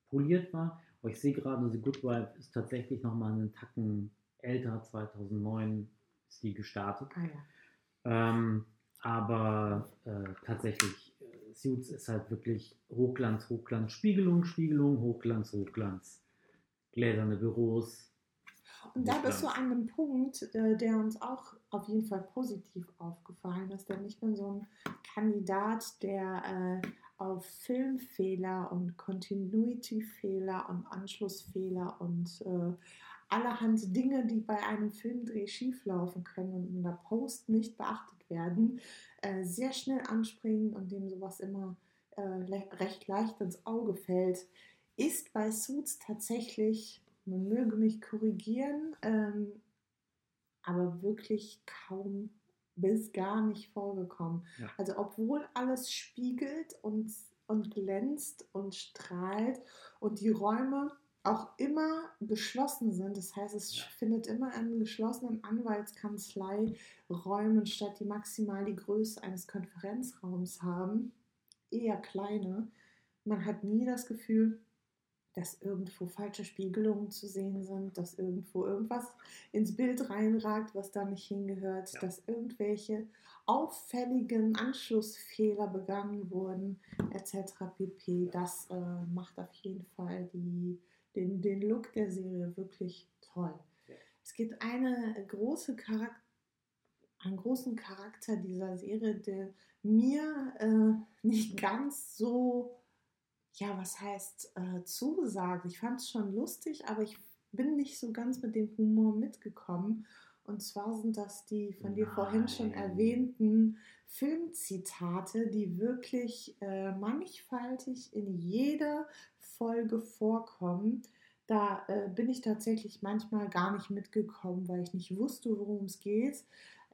poliert war. Aber ich sehe gerade, The Good Wife ist tatsächlich nochmal einen Tacken älter, 2009 ist die gestartet. Ah, ja. Ähm, aber äh, tatsächlich, äh, Suits ist halt wirklich Hochglanz, Hochglanz, Spiegelung, Spiegelung, Hochglanz, Hochglanz. Gläserne Büros. Und da bist du an einem Punkt, äh, der uns auch auf jeden Fall positiv aufgefallen ist, denn ich bin so ein Kandidat, der äh, auf Filmfehler und Continuity-Fehler und Anschlussfehler und äh, allerhand Dinge, die bei einem Filmdreh schieflaufen können und in der Post nicht beachtet werden, äh, sehr schnell anspringen und dem sowas immer äh, recht leicht ins Auge fällt, ist bei Suits tatsächlich, man möge mich korrigieren, ähm, aber wirklich kaum bis gar nicht vorgekommen. Ja. Also obwohl alles spiegelt und, und glänzt und strahlt und die Räume auch immer geschlossen sind. Das heißt, es ja. findet immer in geschlossenen Anwaltskanzlei-Räumen statt, die maximal die Größe eines Konferenzraums haben. Eher kleine. Man hat nie das Gefühl, dass irgendwo falsche Spiegelungen zu sehen sind, dass irgendwo irgendwas ins Bild reinragt, was da nicht hingehört, ja. dass irgendwelche auffälligen Anschlussfehler begangen wurden, etc. pp. Das äh, macht auf jeden Fall die den, den Look der Serie wirklich toll. Ja. Es gibt eine große Charakter, einen großen Charakter dieser Serie, der mir äh, nicht ganz so, ja, was heißt, äh, zusagt. Ich fand es schon lustig, aber ich bin nicht so ganz mit dem Humor mitgekommen. Und zwar sind das die von dir Nein. vorhin schon erwähnten Filmzitate, die wirklich äh, mannigfaltig in jeder Folge vorkommen. Da äh, bin ich tatsächlich manchmal gar nicht mitgekommen, weil ich nicht wusste, worum es geht.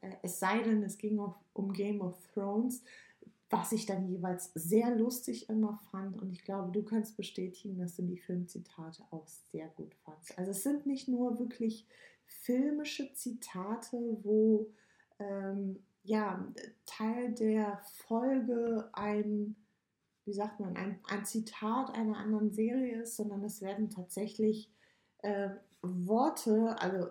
Äh, es sei denn, es ging um Game of Thrones, was ich dann jeweils sehr lustig immer fand. Und ich glaube, du kannst bestätigen, dass du die Filmzitate auch sehr gut fandst. Also es sind nicht nur wirklich filmische Zitate, wo ähm, ja, Teil der Folge ein wie sagt man, ein, ein Zitat einer anderen Serie ist, sondern es werden tatsächlich äh, Worte, also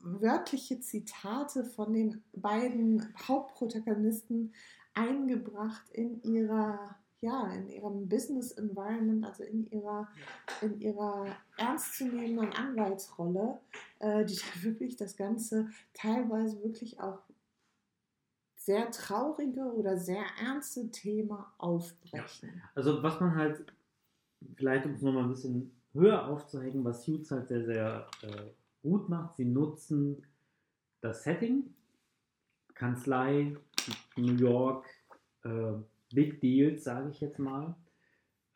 wörtliche Zitate von den beiden Hauptprotagonisten eingebracht in ihrer ja, in ihrem Business Environment, also in ihrer, in ihrer ernstzunehmenden Anwaltsrolle, äh, die da wirklich das Ganze teilweise wirklich auch sehr traurige oder sehr ernste Thema aufbrechen. Ja. Also was man halt, vielleicht um es nochmal ein bisschen höher aufzuhängen, was Suits halt sehr, sehr äh, gut macht, sie nutzen das Setting, Kanzlei, New York, äh, Big Deals, sage ich jetzt mal,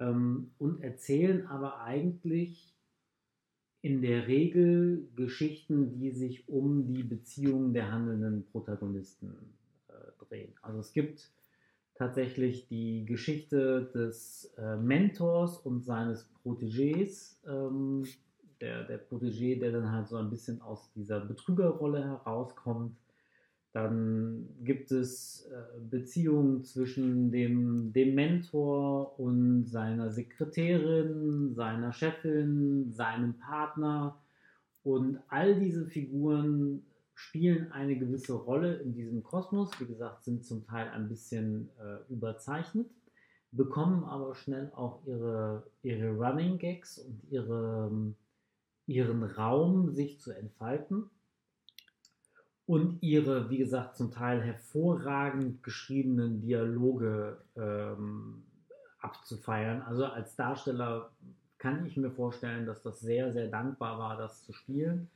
ähm, und erzählen aber eigentlich in der Regel Geschichten, die sich um die Beziehungen der handelnden Protagonisten drehen. Also es gibt tatsächlich die Geschichte des äh, Mentors und seines Protégés. Ähm, der, der Protégé, der dann halt so ein bisschen aus dieser Betrügerrolle herauskommt. Dann gibt es äh, Beziehungen zwischen dem, dem Mentor und seiner Sekretärin, seiner Chefin, seinem Partner. Und all diese Figuren spielen eine gewisse Rolle in diesem Kosmos, wie gesagt, sind zum Teil ein bisschen äh, überzeichnet, bekommen aber schnell auch ihre, ihre Running Gags und ihre, ihren Raum, sich zu entfalten und ihre, wie gesagt, zum Teil hervorragend geschriebenen Dialoge ähm, abzufeiern. Also als Darsteller kann ich mir vorstellen, dass das sehr, sehr dankbar war, das zu spielen.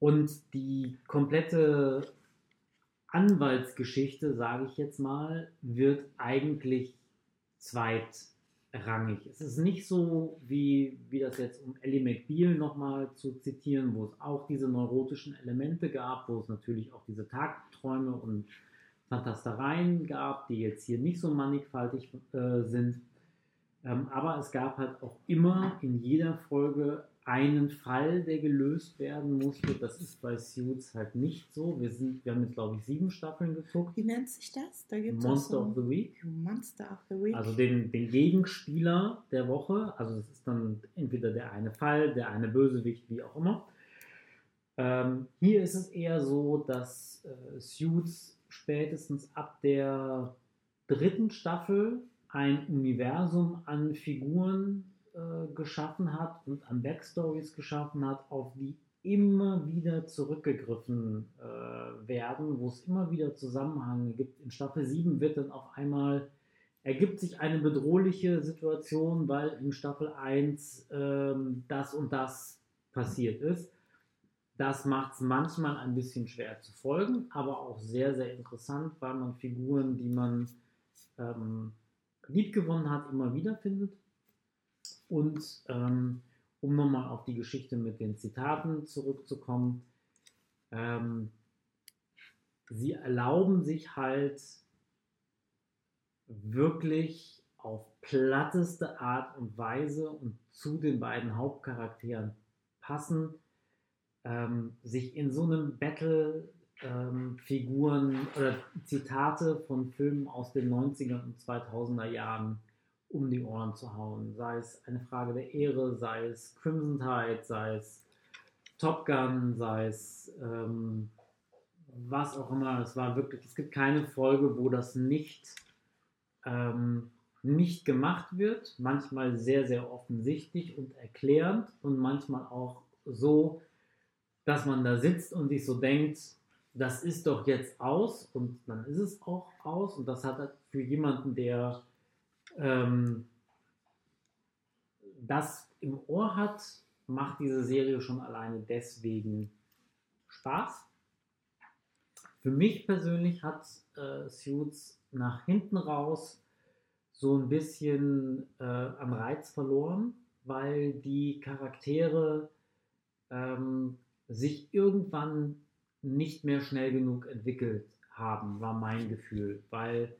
Und die komplette Anwaltsgeschichte, sage ich jetzt mal, wird eigentlich zweitrangig. Es ist nicht so, wie, wie das jetzt um Ellie McBeal nochmal zu zitieren, wo es auch diese neurotischen Elemente gab, wo es natürlich auch diese Tagträume und Fantastereien gab, die jetzt hier nicht so mannigfaltig äh, sind. Ähm, aber es gab halt auch immer in jeder Folge einen Fall, der gelöst werden musste. Das ist bei Suits halt nicht so. Wir, sind, wir haben jetzt, glaube ich, sieben Staffeln geguckt. Wie nennt sich das? Da gibt's Monster so of the Week. Monster of the Week. Also den, den Gegenspieler der Woche. Also es ist dann entweder der eine Fall, der eine Bösewicht, wie auch immer. Ähm, hier ist es eher so, dass äh, Suits spätestens ab der dritten Staffel ein Universum an Figuren äh, geschaffen hat und an Backstories geschaffen hat, auf die immer wieder zurückgegriffen äh, werden, wo es immer wieder Zusammenhänge gibt. In Staffel 7 wird dann auf einmal ergibt sich eine bedrohliche Situation, weil in Staffel 1 ähm, das und das passiert ist. das macht es manchmal ein bisschen schwer zu folgen, aber auch sehr, sehr interessant, weil man Figuren, die man ähm, liebgewonnen hat, immer wieder findet. Und ähm, um nochmal auf die Geschichte mit den Zitaten zurückzukommen, ähm, sie erlauben sich halt wirklich auf platteste Art und Weise und zu den beiden Hauptcharakteren passen, ähm, sich in so einem Battle ähm, Figuren oder Zitate von Filmen aus den 90er und 2000er Jahren um die Ohren zu hauen. Sei es eine Frage der Ehre, sei es Crimson Tide, sei es Top Gun, sei es ähm, was auch immer. Es war wirklich, es gibt keine Folge, wo das nicht, ähm, nicht gemacht wird. Manchmal sehr, sehr offensichtlich und erklärend und manchmal auch so, dass man da sitzt und sich so denkt, das ist doch jetzt aus und dann ist es auch aus und das hat für jemanden, der ähm, das im Ohr hat, macht diese Serie schon alleine deswegen Spaß. Für mich persönlich hat äh, Suits nach hinten raus so ein bisschen äh, an Reiz verloren, weil die Charaktere ähm, sich irgendwann nicht mehr schnell genug entwickelt haben, war mein Gefühl, weil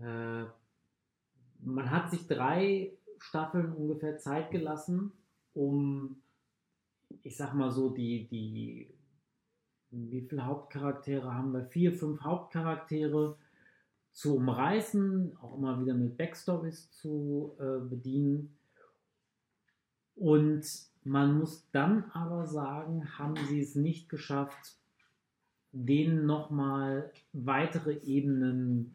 äh, man hat sich drei Staffeln ungefähr Zeit gelassen, um, ich sag mal so, die, die, wie viele Hauptcharaktere haben wir? Vier, fünf Hauptcharaktere zu umreißen, auch immer wieder mit Backstories zu äh, bedienen. Und man muss dann aber sagen, haben sie es nicht geschafft, denen nochmal weitere Ebenen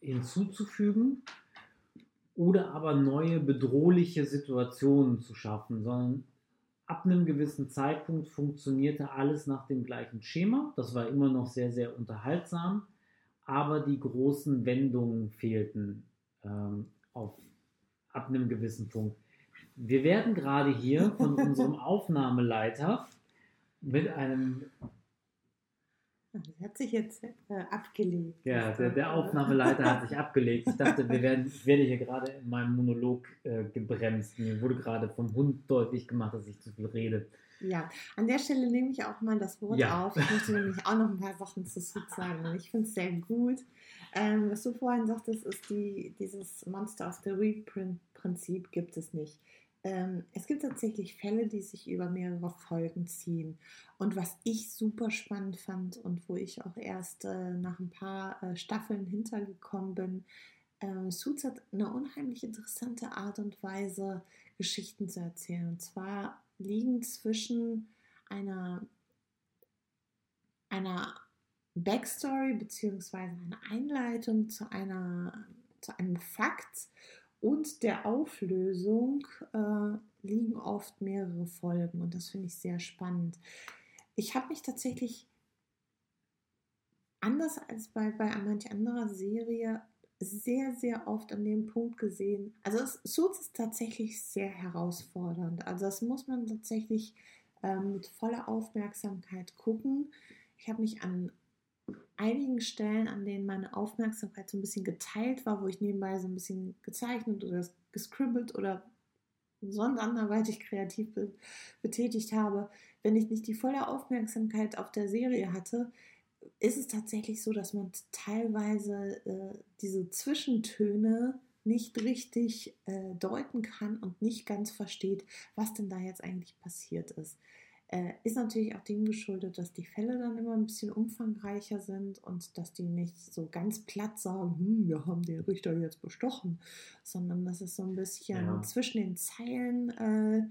hinzuzufügen oder aber neue bedrohliche Situationen zu schaffen, sondern ab einem gewissen Zeitpunkt funktionierte alles nach dem gleichen Schema. Das war immer noch sehr, sehr unterhaltsam, aber die großen Wendungen fehlten ähm, auf, ab einem gewissen Punkt. Wir werden gerade hier von unserem Aufnahmeleiter mit einem das hat sich jetzt äh, abgelegt. Ja, der, der, Aufnahmeleiter hat sich abgelegt. Ich dachte, wir werden, ich werde hier gerade in meinem Monolog äh, gebremst. Mir wurde gerade vom Hund deutlich gemacht, dass ich zu viel rede. Ja, an der Stelle nehme ich auch mal das Wort ja. auf. Ich möchte nämlich auch noch ein paar Sachen zu Sud sagen. Und ich finde es sehr gut. Ähm, was du vorhin sagtest, ist die, dieses Monster of the Week Prinzip gibt es nicht. Ähm, es gibt tatsächlich Fälle, die sich über mehrere Folgen ziehen. Und was ich super spannend fand und wo ich auch erst äh, nach ein paar äh, Staffeln hintergekommen bin, äh, Suits hat eine unheimlich interessante Art und Weise, Geschichten zu erzählen. Und zwar liegen zwischen einer, einer Backstory bzw. einer Einleitung zu, einer, zu einem Fakt und der Auflösung äh, liegen oft mehrere Folgen und das finde ich sehr spannend. Ich habe mich tatsächlich anders als bei, bei manch anderer Serie sehr, sehr oft an dem Punkt gesehen. Also Suits ist tatsächlich sehr herausfordernd. Also das muss man tatsächlich ähm, mit voller Aufmerksamkeit gucken. Ich habe mich an einigen Stellen, an denen meine Aufmerksamkeit so ein bisschen geteilt war, wo ich nebenbei so ein bisschen gezeichnet oder gescribbelt oder sonst anderweitig kreativ betätigt habe, wenn ich nicht die volle Aufmerksamkeit auf der Serie hatte, ist es tatsächlich so, dass man teilweise äh, diese Zwischentöne nicht richtig äh, deuten kann und nicht ganz versteht, was denn da jetzt eigentlich passiert ist. Äh, ist natürlich auch dem geschuldet, dass die Fälle dann immer ein bisschen umfangreicher sind und dass die nicht so ganz platt sagen, hm, wir haben den Richter jetzt bestochen, sondern dass es so ein bisschen ja. zwischen den Zeilen äh,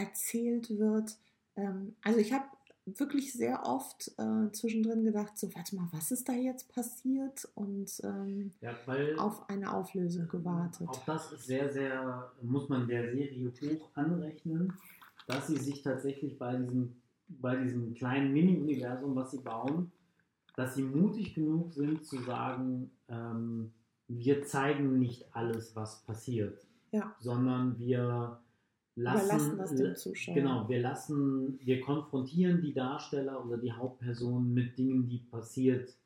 erzählt wird. Ähm, also ich habe wirklich sehr oft äh, zwischendrin gedacht, so warte mal, was ist da jetzt passiert und ähm, ja, auf eine Auflösung gewartet. Auch das ist sehr, sehr, muss man der Serie hoch anrechnen dass sie sich tatsächlich bei diesem, bei diesem kleinen Mini-Universum, was sie bauen, dass sie mutig genug sind zu sagen, ähm, wir zeigen nicht alles, was passiert, ja. sondern wir lassen das dem Zuschauer. Genau, wir lassen, wir konfrontieren die Darsteller oder die Hauptpersonen mit Dingen, die passiert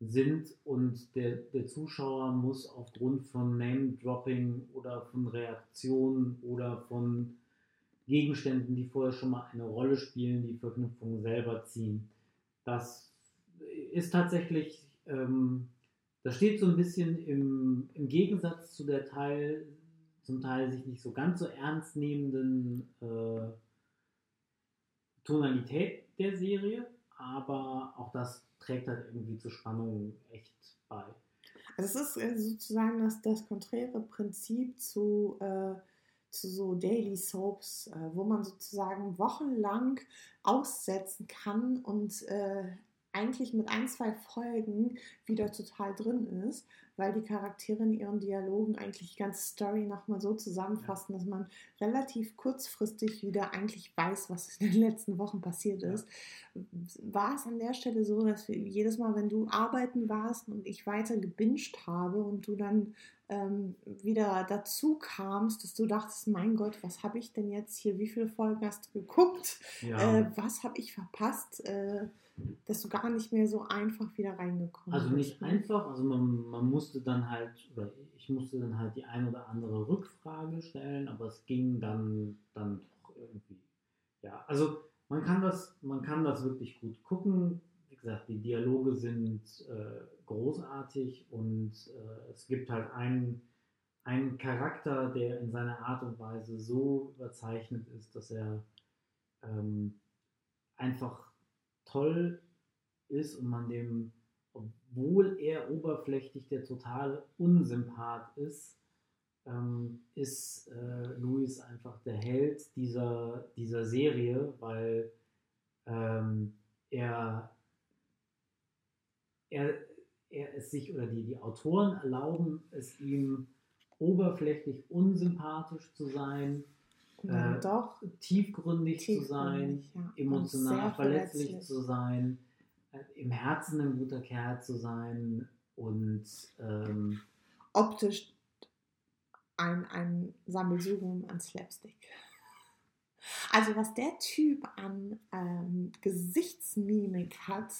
sind und der, der Zuschauer muss aufgrund von Name-Dropping oder von Reaktionen oder von Gegenständen, die vorher schon mal eine Rolle spielen, die Verknüpfung selber ziehen. Das ist tatsächlich, ähm, das steht so ein bisschen im, im Gegensatz zu der Teil, zum Teil sich nicht so ganz so ernst nehmenden äh, Tonalität der Serie, aber auch das trägt halt irgendwie zur Spannung echt bei. Also es ist äh, sozusagen das, das konträre Prinzip zu, äh, zu so Daily Soaps, äh, wo man sozusagen wochenlang aussetzen kann und äh, eigentlich mit ein, zwei Folgen wieder total drin ist weil die Charaktere in ihren Dialogen eigentlich die ganze Story nochmal so zusammenfassen, dass man relativ kurzfristig wieder eigentlich weiß, was in den letzten Wochen passiert ist. War es an der Stelle so, dass wir jedes Mal, wenn du arbeiten warst und ich weiter gebinged habe und du dann ähm, wieder dazu kamst, dass du dachtest, mein Gott, was habe ich denn jetzt hier, wie viele Folgen hast du geguckt, ja. äh, was habe ich verpasst? Äh, dass du gar nicht mehr so einfach wieder reingekommen Also nicht bist, ne? einfach, also man, man musste dann halt, oder ich musste dann halt die ein oder andere Rückfrage stellen, aber es ging dann, dann doch irgendwie. Ja, also man kann das, man kann das wirklich gut gucken. Wie gesagt, die Dialoge sind äh, großartig und äh, es gibt halt einen, einen Charakter, der in seiner Art und Weise so überzeichnet ist, dass er ähm, einfach toll ist und man dem, obwohl er oberflächlich der totale Unsympath ist, ähm, ist äh, Louis einfach der Held dieser, dieser Serie, weil ähm, er, er, er es sich oder die, die Autoren erlauben es ihm oberflächlich unsympathisch zu sein äh, doch. tiefgründig, tiefgründig, zu sein, ja. emotional verletzlich, verletzlich, zu sein, im Herzen ein guter Kerl zu sein und ähm, optisch ein, ein Sammelsurium an Slapstick. Also was der Typ an ähm, Gesichtsmimik hat,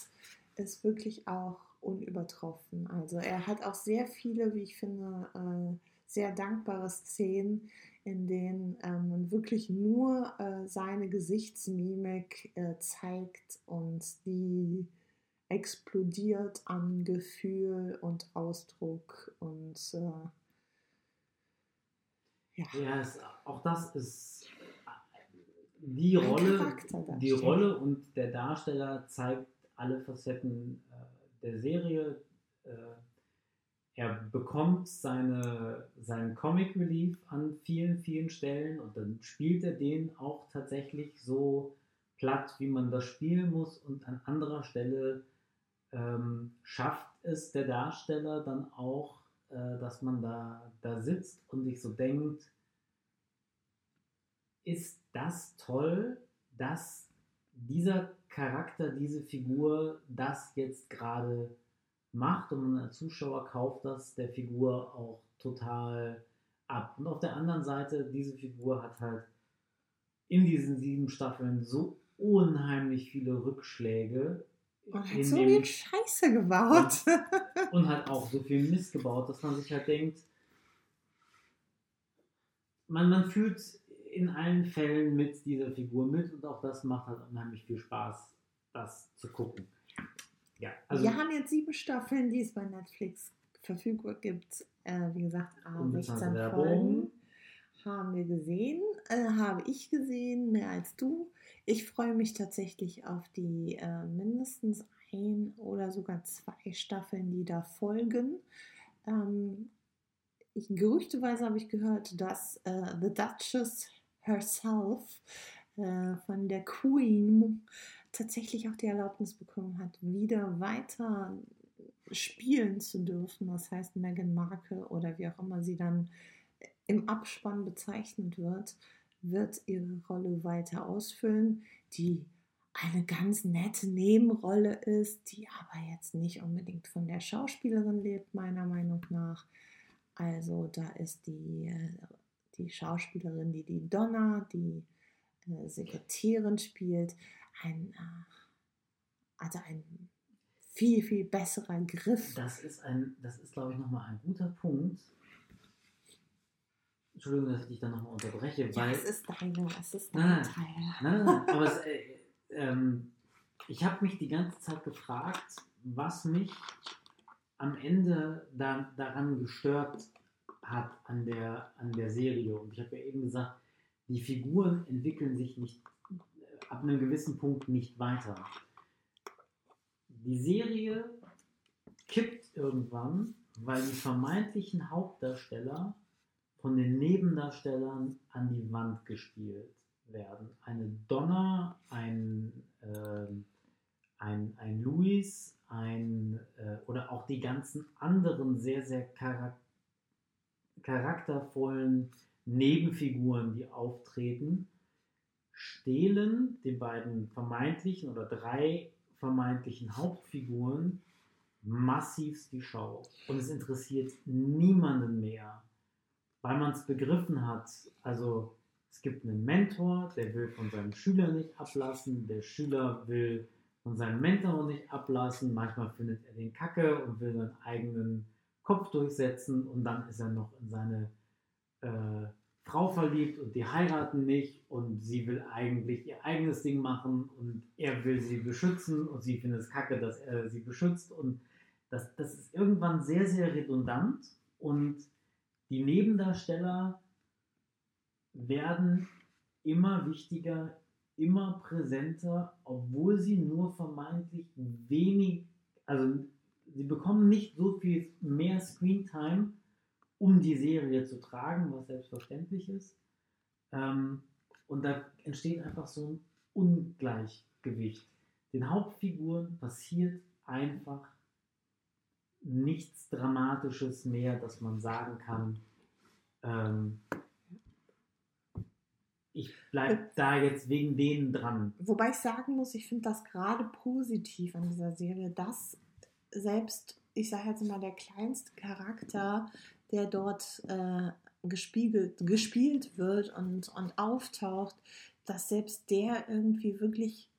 ist wirklich auch unübertroffen. Also er hat auch sehr viele, wie ich finde, äh, sehr dankbare Szenen, in denen ähm, man wirklich nur äh, seine Gesichtsmimik äh, zeigt und die explodiert an Gefühl und Ausdruck und äh, ja. ja es, auch das ist die Rolle, die Rolle und der Darsteller zeigt alle Facetten äh, der Serie. Äh, er bekommt seine, seinen Comic Relief an vielen, vielen Stellen und dann spielt er den auch tatsächlich so platt, wie man das spielen muss und an anderer Stelle ähm, schafft es der Darsteller dann auch, äh, dass man da, da sitzt und sich so denkt, ist das toll, dass dieser Charakter, diese Figur das jetzt gerade macht und als Zuschauer kauft das der Figur auch total ab. Und auf der anderen Seite, diese Figur hat halt in diesen sieben Staffeln so unheimlich viele Rückschläge. Und hat so viel Scheiße gebaut. Und, und hat auch so viel Mist gebaut, dass man sich halt denkt, man, man fühlt in allen Fällen mit dieser Figur mit und auch das macht halt unheimlich viel Spaß, das zu gucken. Ja, also wir haben jetzt sieben Staffeln, die es bei Netflix verfügbar gibt. Äh, wie gesagt, 16 Folgen haben wir gesehen, äh, habe ich gesehen, mehr als du. Ich freue mich tatsächlich auf die äh, mindestens ein oder sogar zwei Staffeln, die da folgen. Ähm, ich, gerüchteweise habe ich gehört, dass äh, The Duchess herself äh, von der Queen tatsächlich auch die Erlaubnis bekommen hat, wieder weiter spielen zu dürfen. Das heißt, Meghan Markle oder wie auch immer sie dann im Abspann bezeichnet wird, wird ihre Rolle weiter ausfüllen, die eine ganz nette Nebenrolle ist, die aber jetzt nicht unbedingt von der Schauspielerin lebt, meiner Meinung nach. Also da ist die, die Schauspielerin, die die Donna, die äh, Sekretärin spielt, ein, äh, also ein viel, viel besserer Griff. Das ist, ein, das ist glaube ich, nochmal ein guter Punkt. Entschuldigung, dass ich dich da nochmal unterbreche. Ja, weil, es ist deine, es ist dein Nein, Teil. Nein, nein, nein, aber es, äh, ähm, ich habe mich die ganze Zeit gefragt, was mich am Ende da, daran gestört hat an der, an der Serie. Und ich habe ja eben gesagt, die Figuren entwickeln sich nicht äh, ab einem gewissen Punkt nicht weiter. Die Serie kippt irgendwann, weil die vermeintlichen Hauptdarsteller von den Nebendarstellern an die Wand gespielt werden. Eine Donna, ein, ähm, ein, ein Luis, ein, äh, oder auch die ganzen anderen sehr, sehr charak charaktervollen Nebenfiguren, die auftreten, stehlen den beiden vermeintlichen oder drei vermeintlichen Hauptfiguren massivst die Schau. Und es interessiert niemanden mehr, weil man es begriffen hat. Also es gibt einen Mentor, der will von seinem Schüler nicht ablassen, der Schüler will von seinem Mentor nicht ablassen, manchmal findet er den Kacke und will seinen eigenen Kopf durchsetzen und dann ist er noch in seine äh, Frau verliebt und die heiraten nicht und sie will eigentlich ihr eigenes Ding machen und er will sie beschützen und sie findet es kacke, dass er sie beschützt und das, das ist irgendwann sehr, sehr redundant und die Nebendarsteller werden immer wichtiger, immer präsenter, obwohl sie nur vermeintlich wenig, also sie bekommen nicht so viel mehr Screentime, um die Serie zu tragen, was selbstverständlich ist. Ähm, und da entsteht einfach so ein Ungleichgewicht. Den Hauptfiguren passiert einfach nichts Dramatisches mehr, dass man sagen kann, ähm, ich bleibe da jetzt wegen denen dran. Wobei ich sagen muss, ich finde das gerade positiv an dieser Serie, dass selbst, ich sage jetzt mal, der kleinste Charakter, der dort äh, gespiegelt, gespielt wird und, und auftaucht, dass selbst der irgendwie wirklich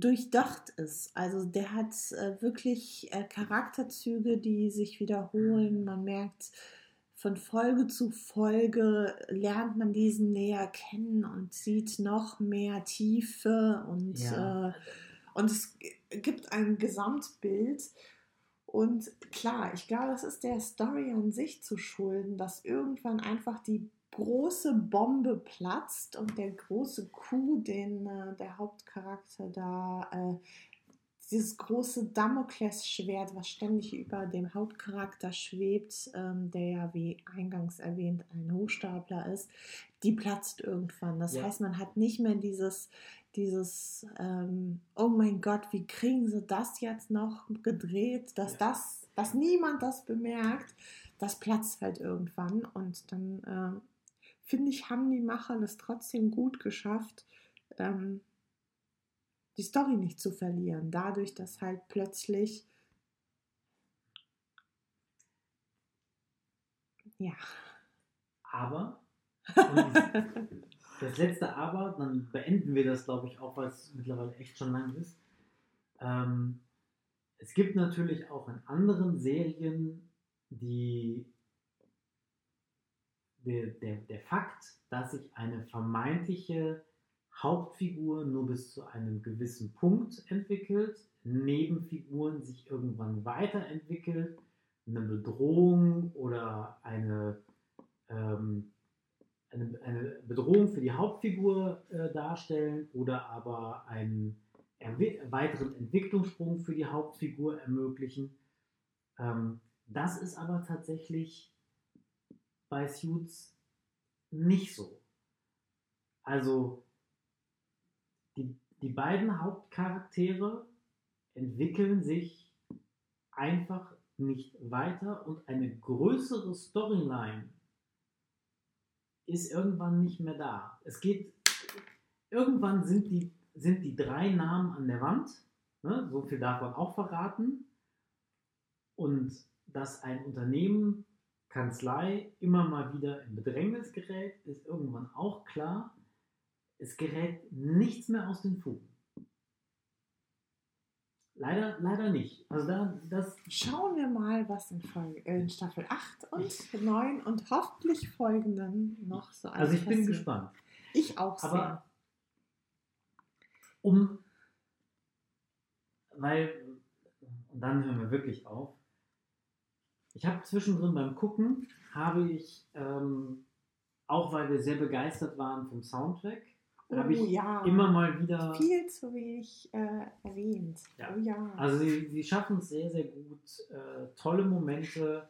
durchdacht ist. Also der hat äh, wirklich äh, Charakterzüge, die sich wiederholen. Man merkt, von Folge zu Folge lernt man diesen näher kennen und sieht noch mehr Tiefe und, Ja. äh, und es gibt ein Gesamtbild. Und klar, ich glaube, es ist der Story an sich zu schulden, dass irgendwann einfach die große Bombe platzt und der große Coup, den äh, der Hauptcharakter da, äh, dieses große Damoklesschwert, was ständig über dem Hauptcharakter schwebt, ähm, der ja, wie eingangs erwähnt, ein Hochstapler ist, die platzt irgendwann. Das Ja. heißt, man hat nicht mehr dieses, dieses, ähm, oh mein Gott, wie kriegen sie das jetzt noch gedreht, dass Ja. das, dass niemand das bemerkt, das platzt halt irgendwann und dann ähm, finde ich, haben die Macher es trotzdem gut geschafft, ähm, die Story nicht zu verlieren, dadurch, dass halt plötzlich ja, Aber, das letzte Aber, dann beenden wir das, glaube ich, auch, weil es mittlerweile echt schon lang ist. Ähm, es gibt natürlich auch in anderen Serien die, der, der, der Fakt, dass sich eine vermeintliche Hauptfigur nur bis zu einem gewissen Punkt entwickelt, Nebenfiguren sich irgendwann weiterentwickelt, eine Bedrohung oder eine, ähm, eine, eine Bedrohung für die Hauptfigur äh, darstellen oder aber einen weiteren Entwicklungssprung für die Hauptfigur ermöglichen. Ähm, das ist aber tatsächlich bei Suits nicht so. Also die, die beiden Hauptcharaktere entwickeln sich einfach nicht weiter und eine größere Storyline ist irgendwann nicht mehr da. Es geht, irgendwann sind die, sind die drei Namen an der Wand, ne? so viel darf man auch verraten, und dass ein Unternehmen Kanzlei immer mal wieder in Bedrängnis gerät, ist irgendwann auch klar. Es gerät nichts mehr aus den Fugen. Leider, leider nicht. Also da, das Schauen wir mal, was in, Folge, äh, in Staffel 8 und 9 und hoffentlich folgenden noch so also ich bin passiert. gespannt. Ich auch sehr. Aber um, weil, und dann hören wir wirklich auf. Ich habe zwischendrin beim Gucken, habe ich, ähm, auch weil wir sehr begeistert waren vom Soundtrack, habe ich oh, ja. immer mal wieder. viel zu wenig äh, erwähnt. Ja. Oh ja. Also sie, sie schaffen es sehr, sehr gut. Äh, tolle Momente,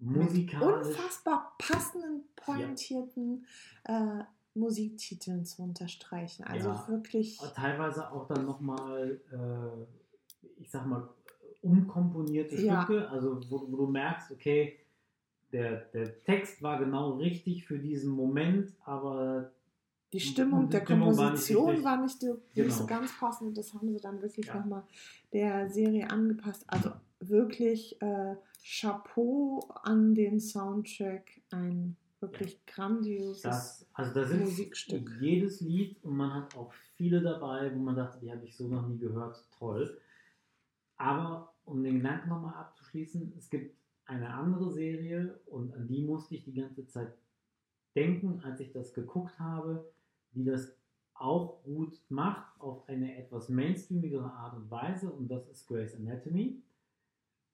Mit musikalisch. unfassbar passenden, pointierten äh, Musiktiteln zu unterstreichen. Also Ja. wirklich. teilweise auch dann nochmal, äh, ich sag mal, umkomponierte Ja. Stücke, also wo, wo du merkst, okay, der, der Text war genau richtig für diesen Moment, aber Die Stimmung die der Stimmung war nicht Komposition war nicht, so- nicht Genau. so ganz passend. Das haben sie dann wirklich Ja. nochmal der Serie angepasst. Also wirklich äh, Chapeau an den Soundtrack. Ein wirklich grandioses. das, also da sind Musikstück. jedes Lied und man hat auch viele dabei, wo man dachte, die habe ich so noch nie gehört, toll. Aber um den Gedanken nochmal abzuschließen, es gibt eine andere Serie und an die musste ich die ganze Zeit denken, als ich das geguckt habe, die das auch gut macht auf eine etwas mainstreamigere Art und Weise und das ist Grey's Anatomy.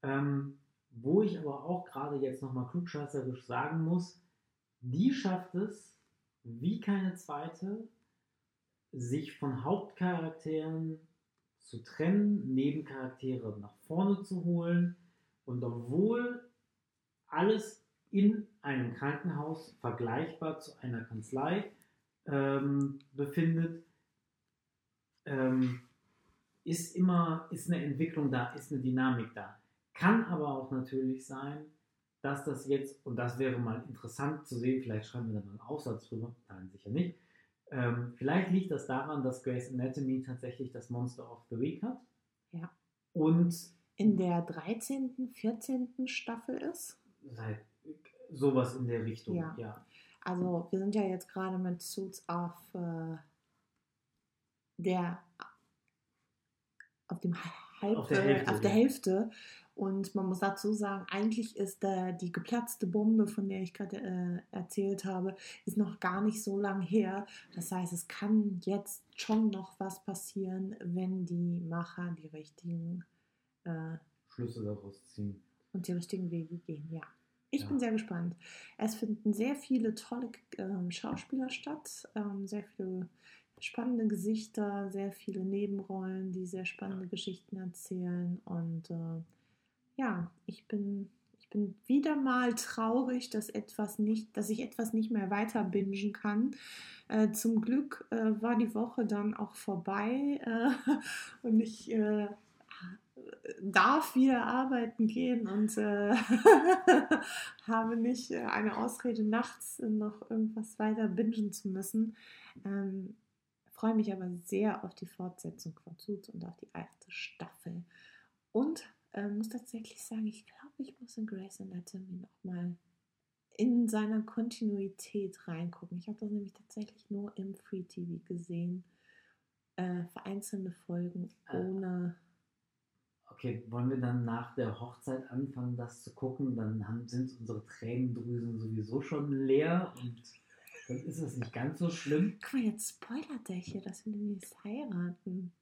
Ähm, wo ich aber auch gerade jetzt nochmal klugscheißerisch sagen muss, die schafft es, wie keine zweite, sich von Hauptcharakteren zu trennen, Nebencharaktere nach vorne zu holen und obwohl alles in einem Krankenhaus vergleichbar zu einer Kanzlei ähm, befindet, ähm, ist immer ist eine Entwicklung da, ist eine Dynamik da. Kann aber auch natürlich sein, dass das jetzt, und das wäre mal interessant zu sehen, vielleicht schreiben wir da mal einen Aufsatz drüber, nein, sicher nicht. Ähm, vielleicht liegt das daran, dass Grey's Anatomy tatsächlich das Monster of the Week hat. Ja. Und in der 13., 14. Staffel ist. seit sowas in der Richtung, Ja. ja. Also wir sind ja jetzt gerade mit Suits auf äh, der auf dem Halb, Auf der Hälfte, auf der ja. Hälfte. Und man muss dazu sagen, eigentlich ist äh, die geplatzte Bombe, von der ich gerade äh, erzählt habe, ist noch gar nicht so lang her. Das heißt, es kann jetzt schon noch was passieren, wenn die Macher die richtigen äh, Schlüsse daraus ziehen. und die richtigen Wege gehen, ja. Ich Ja. bin sehr gespannt. Es finden sehr viele tolle ähm, Schauspieler statt, ähm, sehr viele spannende Gesichter, sehr viele Nebenrollen, die sehr spannende Geschichten erzählen. Und äh, ja, ich bin, ich bin wieder mal traurig, dass etwas nicht, dass ich etwas nicht mehr weiter bingen kann. Äh, zum Glück äh, war die Woche dann auch vorbei äh, und ich äh, darf wieder arbeiten gehen und äh, habe nicht äh, eine Ausrede, nachts noch irgendwas weiter bingen zu müssen. Ähm, freue mich aber sehr auf die Fortsetzung von Suits und auf die erste Staffel. Und äh, muss tatsächlich sagen, ich glaube, ich muss in Grey's Anatomy nochmal in seiner Kontinuität reingucken. Ich habe das nämlich tatsächlich nur im Free TV gesehen. Äh, vereinzelte Folgen Äh, ohne. Okay, wollen wir dann nach der Hochzeit anfangen, das zu gucken? Dann haben, sind unsere Tränendrüsen sowieso schon leer und dann ist es nicht ganz so schlimm. Guck mal, jetzt spoilert der hier, dass wir demnächst heiraten.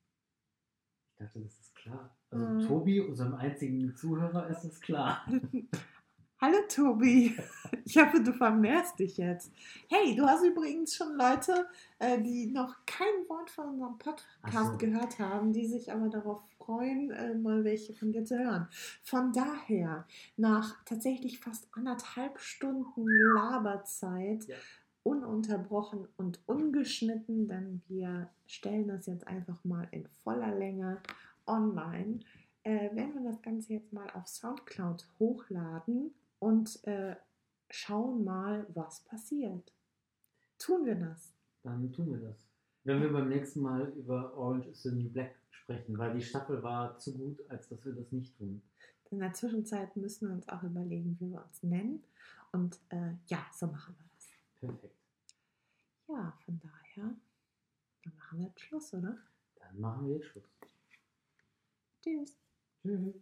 Ich dachte, das ist klar. Also Mhm. Tobi, unserem einzigen Zuhörer, ist es klar. Hallo Tobi, ich hoffe, du vermehrst dich jetzt. Hey, du hast übrigens schon Leute, äh, die noch kein Wort von unserem Podcast so. gehört haben, die sich aber darauf freuen, äh, mal welche von dir zu hören. Von daher, nach tatsächlich fast anderthalb Stunden Laberzeit, Ja. ununterbrochen und ungeschnitten, denn wir stellen das jetzt einfach mal in voller Länge online äh, werden wir das Ganze jetzt mal auf Soundcloud hochladen und äh, schauen mal, was passiert. Tun wir das? Dann tun wir das. Wenn wir beim nächsten Mal über Orange is the New Black sprechen, weil die Staffel war zu gut, als dass wir das nicht tun. In der Zwischenzeit müssen wir uns auch überlegen, wie wir uns nennen. Und äh, ja, so machen wir das. Perfekt. Ja, von daher, dann machen wir jetzt Schluss, oder? Dann machen wir jetzt Schluss. Tschüss. Tschüss.